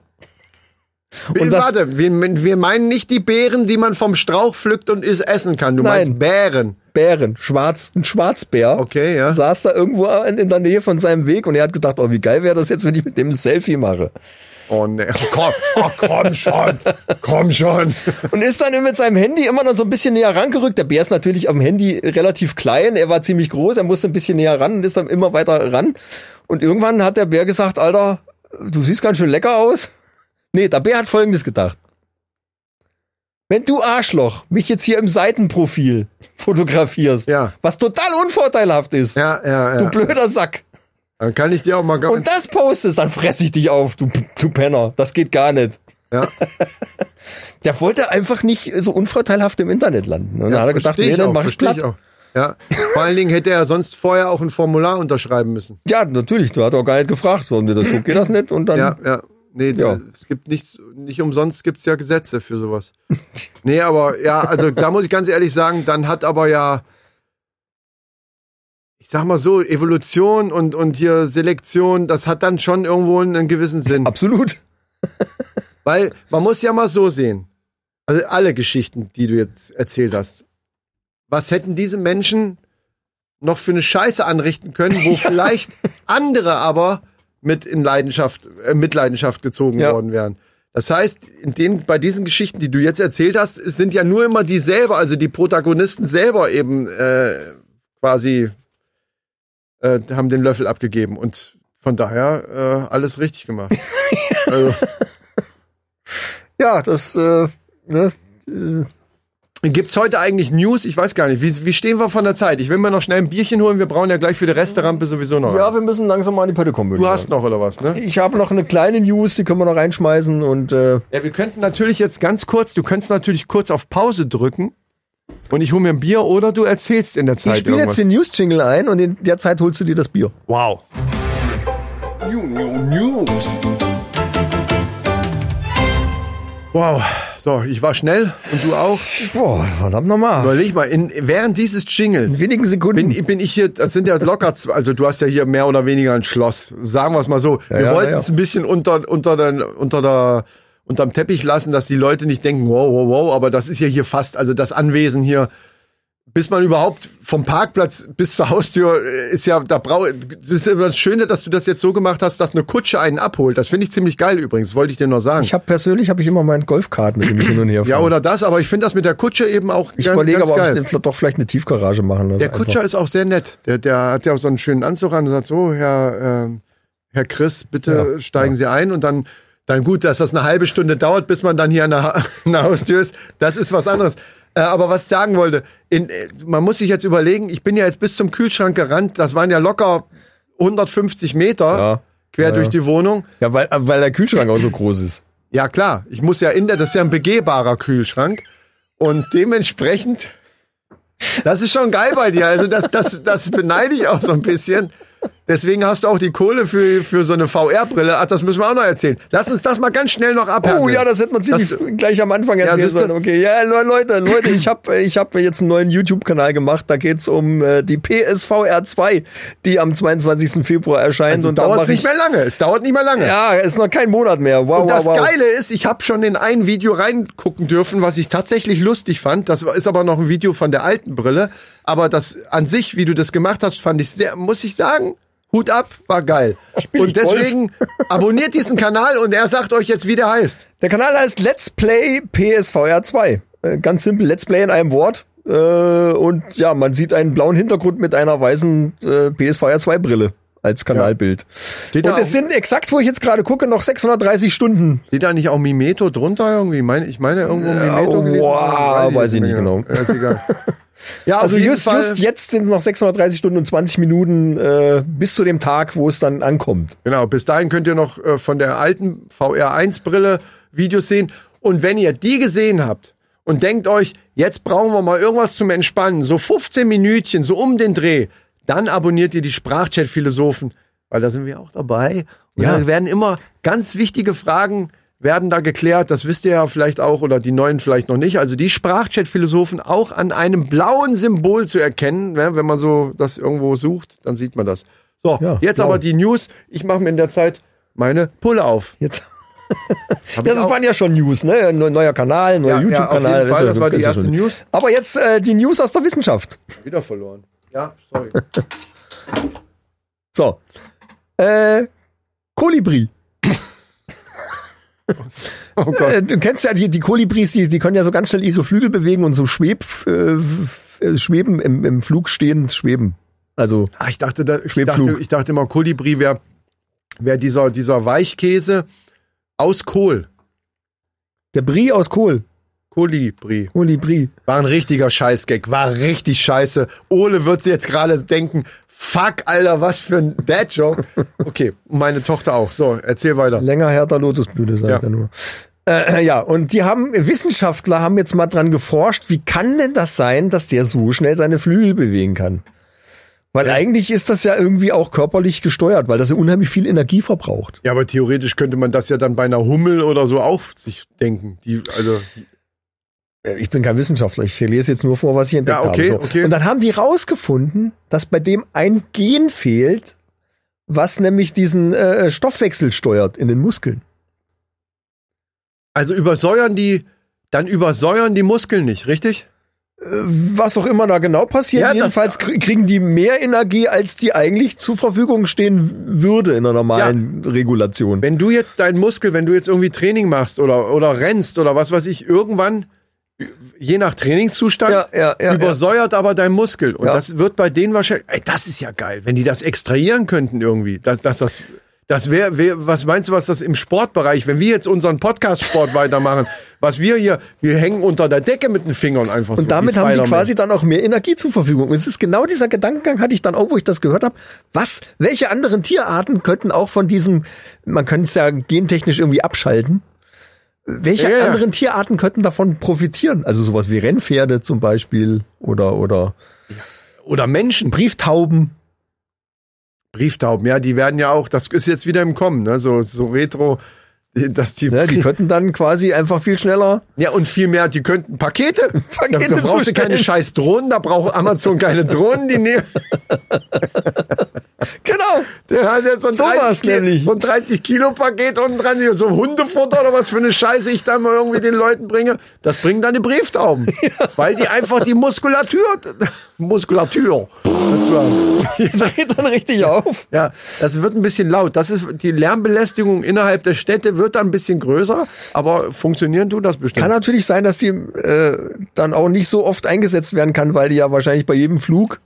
Und das- Warte, wir, wir meinen nicht die Beeren, die man vom Strauch pflückt und is essen kann. Du Nein. meinst Bären. Bären, schwarz, ein Schwarzbär. Okay, ja. Saß da irgendwo in, in der Nähe von seinem Weg und er hat gedacht, oh, wie geil wäre das jetzt, wenn ich mit dem ein Selfie mache. Oh ne, oh, komm, oh, komm schon, komm schon. Und ist dann mit seinem Handy immer noch so ein bisschen näher rangerückt. Der Bär ist natürlich am Handy relativ klein. Er war ziemlich groß. Er musste ein bisschen näher ran und ist dann immer weiter ran. Und irgendwann hat der Bär gesagt, Alter, du siehst ganz schön lecker aus. Nee, der Bär hat Folgendes gedacht. Wenn du Arschloch mich jetzt hier im Seitenprofil fotografierst, Ja. was total unvorteilhaft ist, Ja, ja, du ja. blöder Sack, Dann kann ich dir auch mal und das postest, dann fress ich dich auf, du, du Penner. Das geht gar nicht. ja, Der wollte einfach nicht so unvorteilhaft im Internet landen. Und dann hat er gedacht, nee, ich dann auch, mach ich platt. auch. Ja, vor allen Dingen hätte er sonst vorher auch ein Formular unterschreiben müssen. Ja, natürlich, du hast auch gar nicht gefragt, so, nee, das, so geht das nicht und dann, Ja, ja. Nee, Ja. es gibt nichts, nicht umsonst gibt's ja Gesetze für sowas. nee, aber ja, also da muss ich ganz ehrlich sagen, dann hat aber ja, ich sag mal so, Evolution und, und hier Selektion, das hat dann schon irgendwo einen gewissen Sinn. absolut. Weil man muss ja mal so sehen. Also alle Geschichten, die du jetzt erzählt hast. Was hätten diese Menschen noch für eine Scheiße anrichten können, wo vielleicht andere aber mit in Leidenschaft, äh, Mitleidenschaft gezogen Ja. worden wären. Das heißt, in den, bei diesen Geschichten, die du jetzt erzählt hast, sind ja nur immer die selber, also die Protagonisten selber eben äh, quasi äh, haben den Löffel abgegeben und von daher äh, alles richtig gemacht. also, Ja, das, äh, ne, Gibt's heute eigentlich News? Ich weiß gar nicht. Wie, wie stehen wir von der Zeit? Ich will mir noch schnell ein Bierchen holen. Wir brauchen ja gleich für die Resterampe sowieso noch. ja, eins. wir müssen langsam mal in die Pötte kommen. du hast sagen. noch oder was, ne? Ich habe noch eine kleine News, die können wir noch reinschmeißen und äh, Ja, wir könnten natürlich jetzt ganz kurz, du könntest natürlich kurz auf Pause drücken und ich hole mir ein Bier oder du erzählst in der Zeit ich spiele jetzt den News-Jingle ein und in der Zeit holst du dir das Bier. wow. New, new, News. Wow. So, ich war schnell und du auch. Boah, verdammt nochmal. Überleg mal, in, während dieses Jingles In wenigen Sekunden. bin, bin ich hier, das sind ja locker, zwei- also du hast ja hier mehr oder weniger ein Schloss. Sagen wir es mal so. Wir ja, wollten ja. es ein bisschen unter, unter, den, unter der, unterm Teppich lassen, dass die Leute nicht denken, wow, wow, wow, aber das ist ja hier fast, also das Anwesen hier, bis man überhaupt vom Parkplatz bis zur Haustür äh, ist ja, da brau, das ist immer das Schöne, dass du das jetzt so gemacht hast, dass eine Kutsche einen abholt. Das finde ich ziemlich geil übrigens, wollte ich dir noch sagen. ich habe persönlich habe ich immer meinen Golfkart mit dem ich hin und her ja, fahre. oder das, aber ich finde das mit der Kutsche eben auch ich ganz, überlege ganz aber, geil. ob ich doch vielleicht eine Tiefgarage machen lasse. Der Kutscher ist auch sehr nett. Der, der hat ja auch so einen schönen Anzug an und sagt so, Herr, ähm, Herr Chris, bitte Ja, steigen Sie ein und dann, dann gut, dass das eine halbe Stunde dauert, bis man dann hier an der, Ha- an der Haustür ist. Das ist was anderes. Äh, aber was ich sagen wollte, in, äh, man muss sich jetzt überlegen, ich bin ja jetzt bis zum Kühlschrank gerannt, das waren ja locker 150 Meter. Ja. quer durch die Wohnung. Ja, weil, weil der Kühlschrank auch so groß ist. Ja, klar. Ich muss ja in der, das ist ja ein begehbarer Kühlschrank. Und dementsprechend, das ist schon geil bei dir. Also das, das, das beneide ich auch so ein bisschen. Deswegen hast du auch die Kohle für, für so eine VR-Brille. Ach, das müssen wir auch noch erzählen. Lass uns das mal ganz schnell noch abhandeln. Oh ja, das hätte man ziemlich Das- gleich am Anfang Ja, erzählen siehste. sollen. Okay, ja, Le- Leute, Leute, ich habe ich hab jetzt einen neuen YouTube-Kanal gemacht. Da geht's um äh, die PSVR 2, die am 22. Februar erscheint. also und da dauert es nicht ich, mehr lange. Es dauert nicht mehr lange. Ja, ist noch kein Monat mehr. Wow, Und das wow, wow. Geile ist, ich habe schon in ein Video reingucken dürfen, was ich tatsächlich lustig fand. Das ist aber noch ein Video von der alten Brille. Aber das an sich, wie du das gemacht hast, fand ich sehr, muss ich sagen, Hut ab, war geil. ich Und deswegen abonniert diesen Kanal und er sagt euch jetzt, wie der heißt. Der Kanal heißt Let's Play PSVR 2. Äh, ganz simpel, Let's Play in einem Wort. Äh, und ja, man sieht einen blauen Hintergrund mit einer weißen äh, PSVR 2 Brille als Kanalbild. Da Und es sind exakt, wo ich jetzt gerade gucke, noch 630 Stunden. Steht da nicht auch Mimeto drunter irgendwie? Meine, ich meine irgendwo Mimeto gelesen. wow, weiß ich nicht genau. Ja, ist egal. Ja, Also just, Fall. just jetzt sind es noch 630 Stunden und 20 Minuten äh, bis zu dem Tag, wo es dann ankommt. Genau, bis dahin könnt ihr noch äh, von der alten VR1-Brille Videos sehen. Und wenn ihr die gesehen habt und denkt euch, jetzt brauchen wir mal irgendwas zum Entspannen, so 15 Minütchen, so um den Dreh, dann abonniert ihr die Sprachchat-Philosophen, weil da sind wir auch dabei. Und Ja. da werden immer ganz wichtige Fragen werden da geklärt, das wisst ihr ja vielleicht auch oder die neuen vielleicht noch nicht. Also die Sprachchat-Philosophen auch an einem blauen Symbol zu erkennen, ne? wenn man so das irgendwo sucht, dann sieht man das. So, Ja, jetzt blau. aber die News. Ich mache mir in der Zeit meine Pulle auf. Jetzt. Das waren ja schon News, ne? Neuer Kanal, neuer Ja, YouTube-Kanal. ja- das war die erste News. Aber jetzt äh, die News aus der Wissenschaft. wieder verloren. Ja, sorry. So. Äh, Kolibri. Oh. Äh, du kennst ja die, die Kolibris, die, die können ja so ganz schnell ihre Flügel bewegen und so schweb, äh, äh, schweben, im, im Flug stehen, schweben. Also, Ah, ich dachte, da, ich dachte, ich dachte immer, Kolibri wäre wär dieser, dieser Weichkäse aus Kohl. der Brie aus Kohl. Kolibri. Kolibri. War ein richtiger Scheißgag. War richtig scheiße. Ole wird jetzt gerade denken, fuck, Alter, was für ein Dad-Joke. Okay, meine Tochter auch. So, erzähl weiter. Länger härter Lotusblüte, sagt Ja. er nur. Äh, ja, und die haben, Wissenschaftler haben jetzt mal dran geforscht, wie kann denn das sein, dass der so schnell seine Flügel bewegen kann? Weil eigentlich ist das ja irgendwie auch körperlich gesteuert, weil das ja unheimlich viel Energie verbraucht. Ja, aber theoretisch könnte man das ja dann bei einer Hummel oder so auch sich denken. Die, also, Äh, Ich bin kein Wissenschaftler, ich lese jetzt nur vor, was ich entdeckt Ja, okay, habe. So. okay. Und dann haben die rausgefunden, dass bei dem ein Gen fehlt, was nämlich diesen äh, Stoffwechsel steuert in den Muskeln. also übersäuern die, dann übersäuern die Muskeln nicht, richtig? Was auch immer da genau passiert, Ja, jedenfalls krie- kriegen die mehr Energie, als die eigentlich zur Verfügung stehen würde in einer normalen Regulation. Wenn du jetzt deinen Muskel, wenn du jetzt irgendwie Training machst oder, oder rennst oder was weiß ich, irgendwann, je nach Trainingszustand, Ja, ja, ja, übersäuert aber dein Muskel. Und das wird bei denen wahrscheinlich, ey, das ist ja geil, wenn die das extrahieren könnten irgendwie. Dass, dass das, das wäre, wär, was meinst du, was das im Sportbereich, wenn wir jetzt unseren Podcast-Sport weitermachen, was wir hier, wir hängen unter der Decke mit den Fingern einfach so. Und damit haben die quasi dann auch mehr Energie zur Verfügung. Und es ist genau dieser Gedankengang, hatte ich dann auch, wo ich das gehört habe. Was, welche anderen Tierarten könnten auch von diesem, man könnte es ja gentechnisch irgendwie abschalten. Welche Ja, anderen Tierarten könnten davon profitieren? Also sowas wie Rennpferde zum Beispiel oder, oder Oder Menschen. Brieftauben. Brieftauben, ja, die werden ja auch, das ist jetzt wieder im Kommen, ne? so, so retro, dass die, Ne? Die könnten dann quasi einfach viel schneller ja, und viel mehr, die könnten Pakete, Pakete da, da brauchst du keine scheiß Drohnen, da braucht Amazon keine Drohnen, die nehmen, Genau. der hat jetzt so ein, So 30, war's Ki- nämlich. so ein 30 Kilo Paket unten dran, so Hundefutter oder was für eine Scheiße ich dann mal irgendwie den Leuten bringe, das bringen dann die Brieftauben, weil die einfach die Muskulatur, Muskulatur, das Dreht dann richtig auf. Ja, das wird ein bisschen laut. Das ist die Lärmbelästigung innerhalb der Städte wird dann ein bisschen größer, aber funktionieren tut das bestimmt. Kann natürlich sein, dass die äh, dann auch nicht so oft eingesetzt werden kann, weil die ja wahrscheinlich bei jedem Flug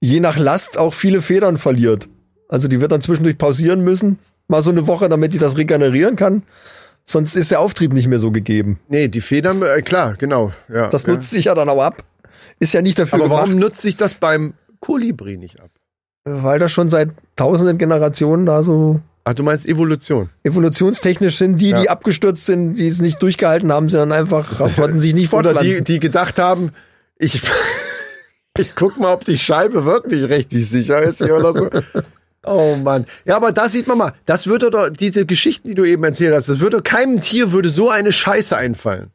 je nach Last auch viele Federn verliert. Also die wird dann zwischendurch pausieren müssen, mal so eine Woche, damit die das regenerieren kann. Sonst ist der Auftrieb nicht mehr so gegeben. nee, die Federn, äh, klar, genau. Ja, Das ja. nutzt sich ja dann auch ab. Ist ja nicht dafür Aber warum gemacht, nutzt sich das beim Kolibri nicht ab? weil das schon seit tausenden Generationen da so Ach, du meinst Evolution. Evolutionstechnisch sind die, die Ja. abgestürzt sind, die es nicht durchgehalten haben, sondern einfach konnten sich nicht Oder fortpflanzen. die, die gedacht haben, ich, ich guck mal, ob die Scheibe wirklich richtig sicher ist hier oder so. Oh Mann. Ja, aber da sieht man mal, das würde doch, diese Geschichten, die du eben erzählt hast, das würde keinem Tier würde so eine Scheiße einfallen.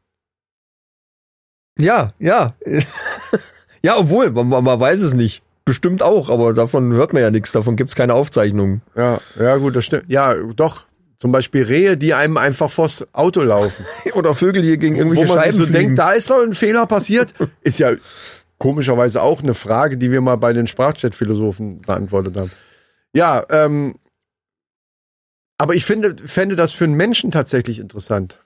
Ja, ja. ja, obwohl, man man weiß es nicht. Bestimmt auch, aber davon hört man ja nichts, davon gibt's keine Aufzeichnungen. Ja, ja, gut, das stimmt. Ja, doch. Zum Beispiel Rehe, die einem einfach vors Auto laufen. Oder Vögel, die gegen Wo irgendwelche man sich Scheiben so fliegen. denkt, da ist doch ein Fehler passiert. Ist ja komischerweise auch eine Frage, die wir mal bei den Sprachchat-Philosophen beantwortet haben. Ja, ähm, aber ich finde, fände das für einen Menschen tatsächlich interessant.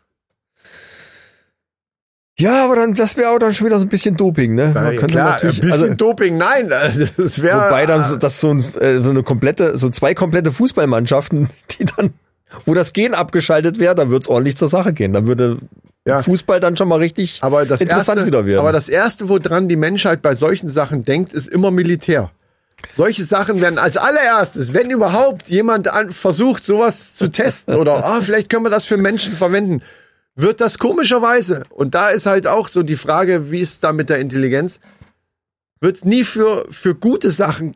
Ja, aber dann, das wäre auch dann schon wieder so ein bisschen Doping, ne? Man könnte klar, ein natürlich, bisschen also, Doping, nein, also das wäre. wobei dann so, dass so, ein, äh, so eine komplette, so zwei komplette Fußballmannschaften, die dann, wo das Gen abgeschaltet wäre, dann wird's ordentlich zur Sache gehen. Dann würde Ja. Fußball dann schon mal richtig aber das interessant erste, wieder werden. Aber das erste, woran die Menschheit bei solchen Sachen denkt, ist immer Militär. Solche Sachen werden als allererstes, wenn überhaupt jemand an, versucht, sowas zu testen oder ah, vielleicht können wir das für Menschen verwenden, wird das komischerweise, und da ist halt auch so die Frage, wie ist es da mit der Intelligenz, wird nie für, für gute Sachen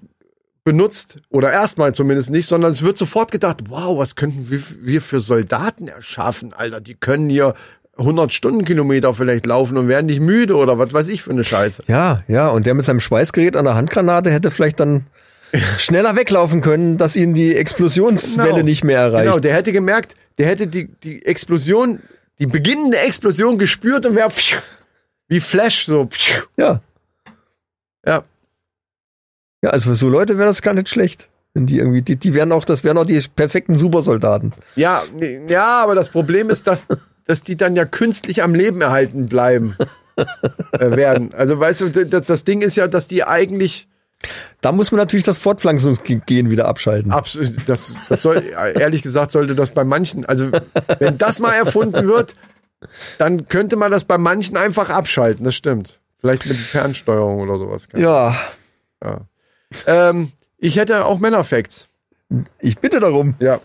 benutzt, oder erstmal zumindest nicht, sondern es wird sofort gedacht, wow, was könnten wir, wir für Soldaten erschaffen, Alter, die können hier 100 Stundenkilometer vielleicht laufen und werden nicht müde oder was weiß ich für eine Scheiße. Ja, ja, und der mit seinem Schweißgerät an der Handgranate hätte vielleicht dann schneller weglaufen können, dass ihn die Explosionswelle Genau. nicht mehr erreicht. Genau, der hätte gemerkt, der hätte die, die Explosion, die beginnende Explosion gespürt und wäre wie Flash so. Ja, Ja, ja, also für so Leute wäre das gar nicht schlecht. Wenn die irgendwie, die, die wären auch, das wären auch die perfekten Supersoldaten. ja, ja, aber das Problem ist, dass, dass die dann ja künstlich am Leben erhalten bleiben äh, werden. Also weißt du, das, das Ding ist ja, dass die eigentlich Da muss man natürlich das Fortpflanzungsgehen wieder abschalten. absolut, das, das soll, ehrlich gesagt, sollte das bei manchen, also wenn das mal erfunden wird, dann könnte man das bei manchen einfach abschalten, das stimmt. Vielleicht mit Fernsteuerung oder sowas. Ja, Ähm, ich hätte auch Männerfacts. ich bitte darum. Ja.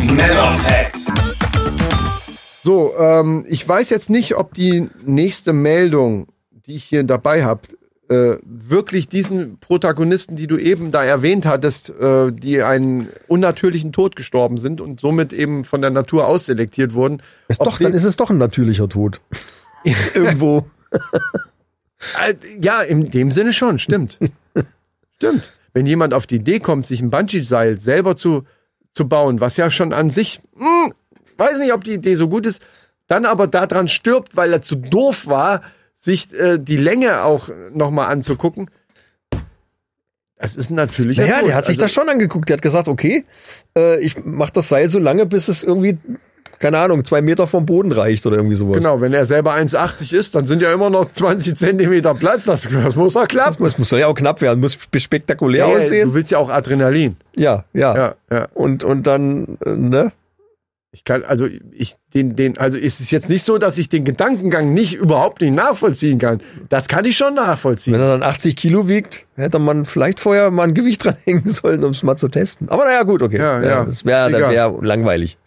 Männer Facts. So, ähm, ich weiß jetzt nicht, ob die nächste Meldung, die ich hier dabei habe, äh, wirklich diesen Protagonisten, die du eben da erwähnt hattest, äh, die einen unnatürlichen Tod gestorben sind und somit eben von der Natur ausselektiert wurden. Ist doch, dann ist es doch ein natürlicher Tod. Irgendwo. Äh, ja, in dem Sinne schon, stimmt. stimmt. Wenn jemand auf die Idee kommt, sich ein Bungee-Seil selber zu, zu bauen, was ja schon an sich, hm, weiß nicht, ob die Idee so gut ist, dann aber daran stirbt, weil er zu doof war, sich äh, die Länge auch nochmal anzugucken. Das ist ein natürlicher Naja, der hat sich Also, das schon angeguckt. Der hat gesagt, okay, äh, ich mach das Seil so lange, bis es irgendwie, keine Ahnung, zwei Meter vom Boden reicht oder irgendwie sowas. Genau, wenn er selber 1,80 ist, dann sind ja immer noch 20 Zentimeter Platz. Das, das muss doch klappen. Es muss ja auch knapp werden, muss spe- spektakulär Ja, aussehen. du willst ja auch Adrenalin. Ja, ja. Ja, ja. Und, und dann, äh, ne? Ich kann, also ich, den, den, also ist es jetzt nicht so, dass ich den Gedankengang nicht überhaupt nicht nachvollziehen kann. Das kann ich schon nachvollziehen. Wenn er dann 80 Kilo wiegt, hätte man vielleicht vorher mal ein Gewicht dranhängen sollen, um es mal zu testen. Aber naja, gut, okay. Ja, ja. Das wäre wär langweilig.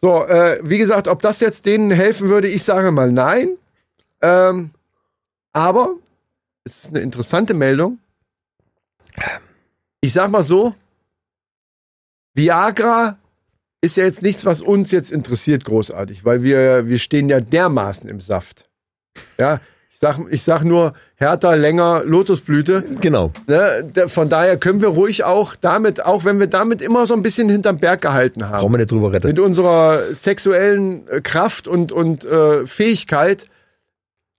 So, äh, wie gesagt, ob das jetzt denen helfen würde, ich sage mal nein. Ähm, aber es ist eine interessante Meldung. Ich sag mal so, Viagra ist ja jetzt nichts, was uns jetzt interessiert großartig, weil wir, wir stehen ja dermaßen im Saft. Ja, ich sag, ich sag nur härter, länger, Lotusblüte. Genau. Ne? Von daher können wir ruhig auch damit, auch wenn wir damit immer so ein bisschen hinterm Berg gehalten haben Brauchen wir nicht drüber retten. mit unserer sexuellen äh, Kraft und, und äh, Fähigkeit,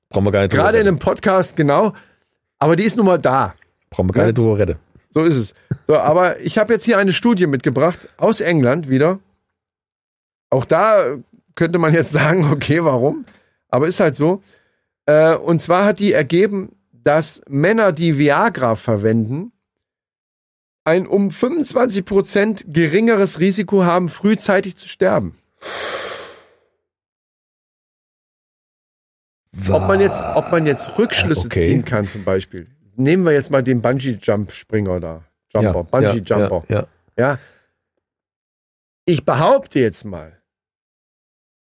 Brauchen wir gar nicht drüber gerade in retten. einem Podcast, genau. Aber die ist nun mal da. Brauchen wir gar ne? nicht drüber retten. So ist es. So, aber ich habe jetzt hier eine Studie mitgebracht aus England wieder. Auch da könnte man jetzt sagen, okay, warum? Aber ist halt so. Äh, und zwar hat die ergeben, dass Männer, die Viagra verwenden, ein um 25% geringeres Risiko haben, frühzeitig zu sterben. Ob man jetzt, ob man jetzt Rückschlüsse Okay. ziehen kann, zum Beispiel. Nehmen wir jetzt mal den Bungee-Jump-Springer da. Jumper, Bungee Jumper. Ja, ja. Ja. Ich behaupte jetzt mal,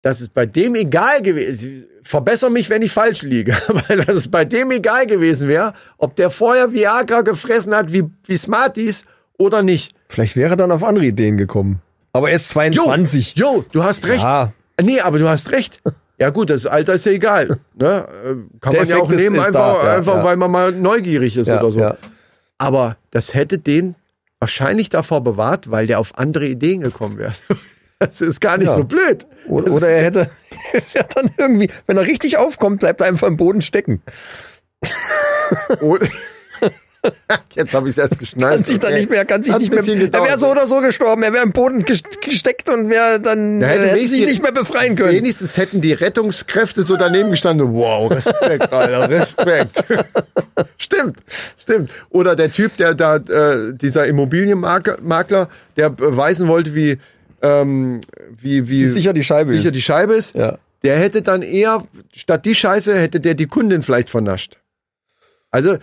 dass es bei dem egal gewesen verbessere mich, wenn ich falsch liege, aber dass es bei dem egal gewesen wäre, ob der vorher Viagra gefressen hat wie, wie Smarties oder nicht. Vielleicht wäre er dann auf andere Ideen gekommen. Aber er ist 22. Jo, du hast recht. Ja. Nee, aber du hast recht. Ja gut, das Alter ist ja egal. Ne? Äh, Kann Der man ja auch Effekt nehmen, einfach, da, ja, einfach ja. weil man mal neugierig ist oder so. Aber das hätte den wahrscheinlich davor bewahrt, weil der auf andere Ideen gekommen wäre. Das ist gar nicht Ja. so blöd. Oder, Das oder er hätte, er dann irgendwie, wenn er richtig aufkommt, bleibt er einfach im Boden stecken. Jetzt habe ich es erst geschnallt. Kann sich Okay. nicht mehr, kann sich Hat nicht mehr. Er wäre gedauert. so oder so gestorben. Er wäre im Boden ges- gesteckt und wäre dann Da äh, hätte, sich nicht mehr befreien können. Wenigstens hätten die Rettungskräfte so daneben gestanden. Wow, Respekt, Alter, Respekt. stimmt, stimmt. Oder der Typ, der da, äh, dieser Immobilienmakler, der beweisen wollte, wie, ähm, wie, wie sicher die Scheibe sicher ist. die Scheibe ist. Ja. Der hätte dann eher, statt die Scheiße, hätte der die Kundin vielleicht vernascht. Also,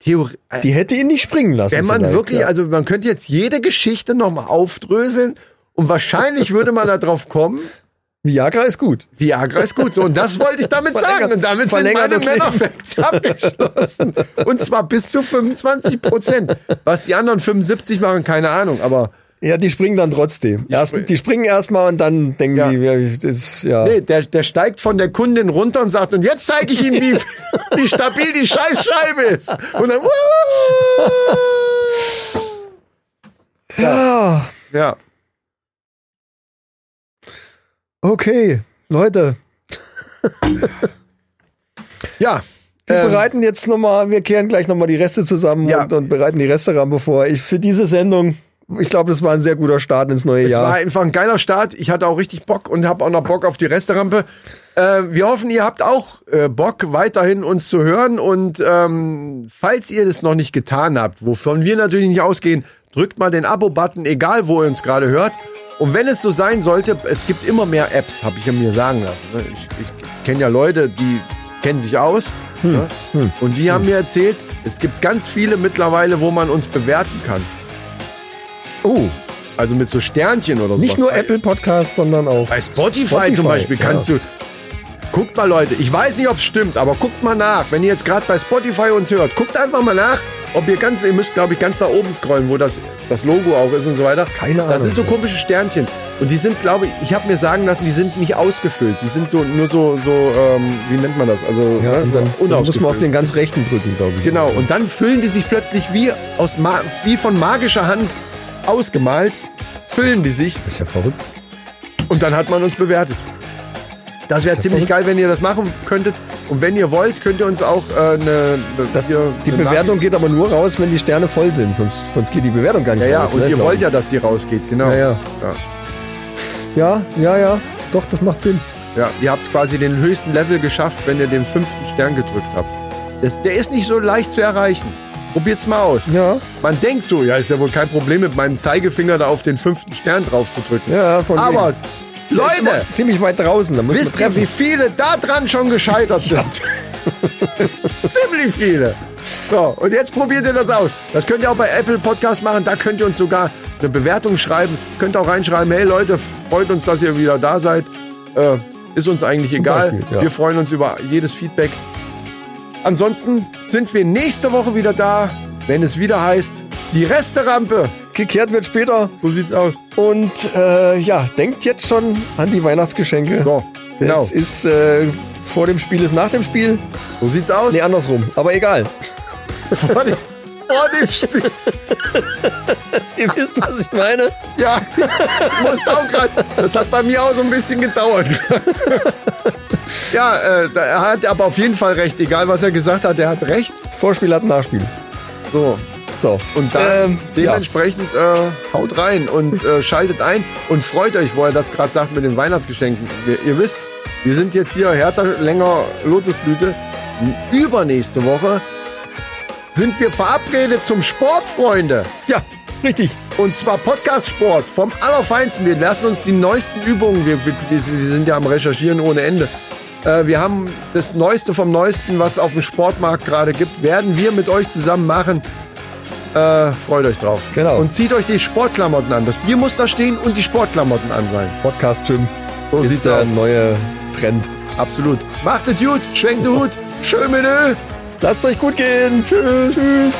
Theorie, Die hätte ihn nicht springen lassen. wenn man wirklich, ja. also man könnte jetzt jede Geschichte nochmal aufdröseln und wahrscheinlich würde man da drauf kommen, Viagra ist gut. Viagra ist gut. So, und das wollte ich damit sagen. Und damit sind meine. Männerfacts abgeschlossen. Und zwar bis zu 25 Prozent. Was die anderen 75 machen, keine Ahnung. Aber Ja, die springen dann trotzdem. Erst, spring- die springen erstmal und dann denken Ja. die, ja, das, ja. nee, der, der steigt von der Kundin runter und sagt, und jetzt zeige ich Ihnen, wie, wie stabil die Scheißscheibe ist. Und dann, ja. ja. Okay, Leute, Ja. wir ähm, bereiten jetzt nochmal, wir kehren gleich nochmal die Reste zusammen Ja. und, und bereiten die Reste ran, bevor ich für diese Sendung, ich glaube, das war ein sehr guter Start ins neue Es Jahr. war einfach ein geiler Start. Ich hatte auch richtig Bock und habe auch noch Bock auf die Resterampe. Äh, wir hoffen, ihr habt auch äh, Bock, weiterhin uns zu hören. Und ähm, falls ihr das noch nicht getan habt, wovon wir natürlich nicht ausgehen, drückt mal den Abo-Button, egal wo ihr uns gerade hört. Und wenn es so sein sollte, es gibt immer mehr Apps, habe ich ja mir sagen lassen. ne? Ich, ich kenne ja Leute, die kennen sich aus. Hm, ne? Und die haben mir erzählt, es gibt ganz viele mittlerweile, wo man uns bewerten kann. Oh, Also mit so Sternchen oder so. nicht nur Apple Podcasts, sondern auch Bei Spotify, Spotify, zum Beispiel ja. kannst du. Guckt mal, Leute, ich weiß nicht, ob es stimmt, aber guckt mal nach. Wenn ihr jetzt gerade bei Spotify uns hört, guckt einfach mal nach, ob ihr ganz, ihr müsst, glaube ich, ganz da oben scrollen, wo das, das Logo auch ist und so weiter. Keine Da Ahnung. sind so komische Sternchen. Und die sind, glaube ich, ich habe mir sagen lassen, die sind nicht ausgefüllt. Die sind so nur so, so ähm, wie nennt man das? Also Ja, ne, und dann, dann muss man auf den ganz rechten drücken, glaube ich. Genau, und dann füllen die sich plötzlich wie, aus wie von magischer Hand ausgemalt, füllen die sich ist ja verrückt. und dann hat man uns bewertet. Das wäre ja ziemlich verrückt. geil, wenn ihr das machen könntet. Und wenn ihr wollt, könnt ihr uns auch äh, eine, Das, hier die Bewertung geht aber nur raus, wenn die Sterne voll sind, sonst, sonst geht die Bewertung gar nicht Ja, ja, raus. und ne, ihr wollt ja, dass die rausgeht, genau. Ja, ja. Ja. Ja, ja, ja. Doch, das macht Sinn. Ja, ihr habt quasi den höchsten Level geschafft, wenn ihr den fünften Stern gedrückt habt. Das, der ist nicht so leicht zu erreichen. Probiert's mal aus. Ja, Man denkt so, ja, ist ja wohl kein Problem, mit meinem Zeigefinger da auf den fünften Stern drauf zu drücken. ja, von Aber, wegen. Leute, ziemlich weit draußen, da wisst ihr, wie viele da dran schon gescheitert sind? Ziemlich viele. So, und jetzt probiert ihr das aus. Das könnt ihr auch bei Apple Podcast machen. Da könnt ihr uns sogar eine Bewertung schreiben. Könnt auch reinschreiben, hey Leute, freut uns, dass ihr wieder da seid. Äh, ist uns eigentlich egal. Beispiel, ja. Wir freuen uns über jedes Feedback. Ansonsten sind wir nächste Woche wieder da, wenn es wieder heißt, die Resterampe. Gekehrt wird später. So sieht's aus. Und äh, ja, denkt jetzt schon an die Weihnachtsgeschenke. So, genau. Es ist äh, vor dem Spiel ist nach dem Spiel. So sieht's aus. Nee, andersrum. Aber egal. Vor, dem, Spiel. Ihr wisst, was ich meine. Ja, musste auch gerade. Das hat bei mir auch so ein bisschen gedauert. ja, äh, da- er hat aber auf jeden Fall recht. Egal, was er gesagt hat, er hat recht. Das Vorspiel hat ein Nachspiel. So. So. Und dann Ähm, ja. dementsprechend äh, haut rein und äh, schaltet ein und freut euch, wo er das gerade sagt mit den Weihnachtsgeschenken. Wir, ihr wisst, wir sind jetzt hier härter, länger Lotusblüte. Übernächste Woche sind wir verabredet zum Sport, Freunde. Ja, richtig. Und zwar Podcast-Sport vom Allerfeinsten. Wir lassen uns die neuesten Übungen, wir, wir, wir sind ja am Recherchieren ohne Ende. Äh, wir haben das Neueste vom Neuesten, was auf dem Sportmarkt gerade gibt, werden wir mit euch zusammen machen. Äh, freut euch drauf. Genau. Und zieht euch die Sportklamotten an. Das Bier muss da stehen und die Sportklamotten an sein. Podcast Gym So ist der aus. neue Trend. Absolut. Macht es gut, schwenkt den Hut. Schön mit Ö. Lasst euch gut gehen. Tschüss. Tschüss.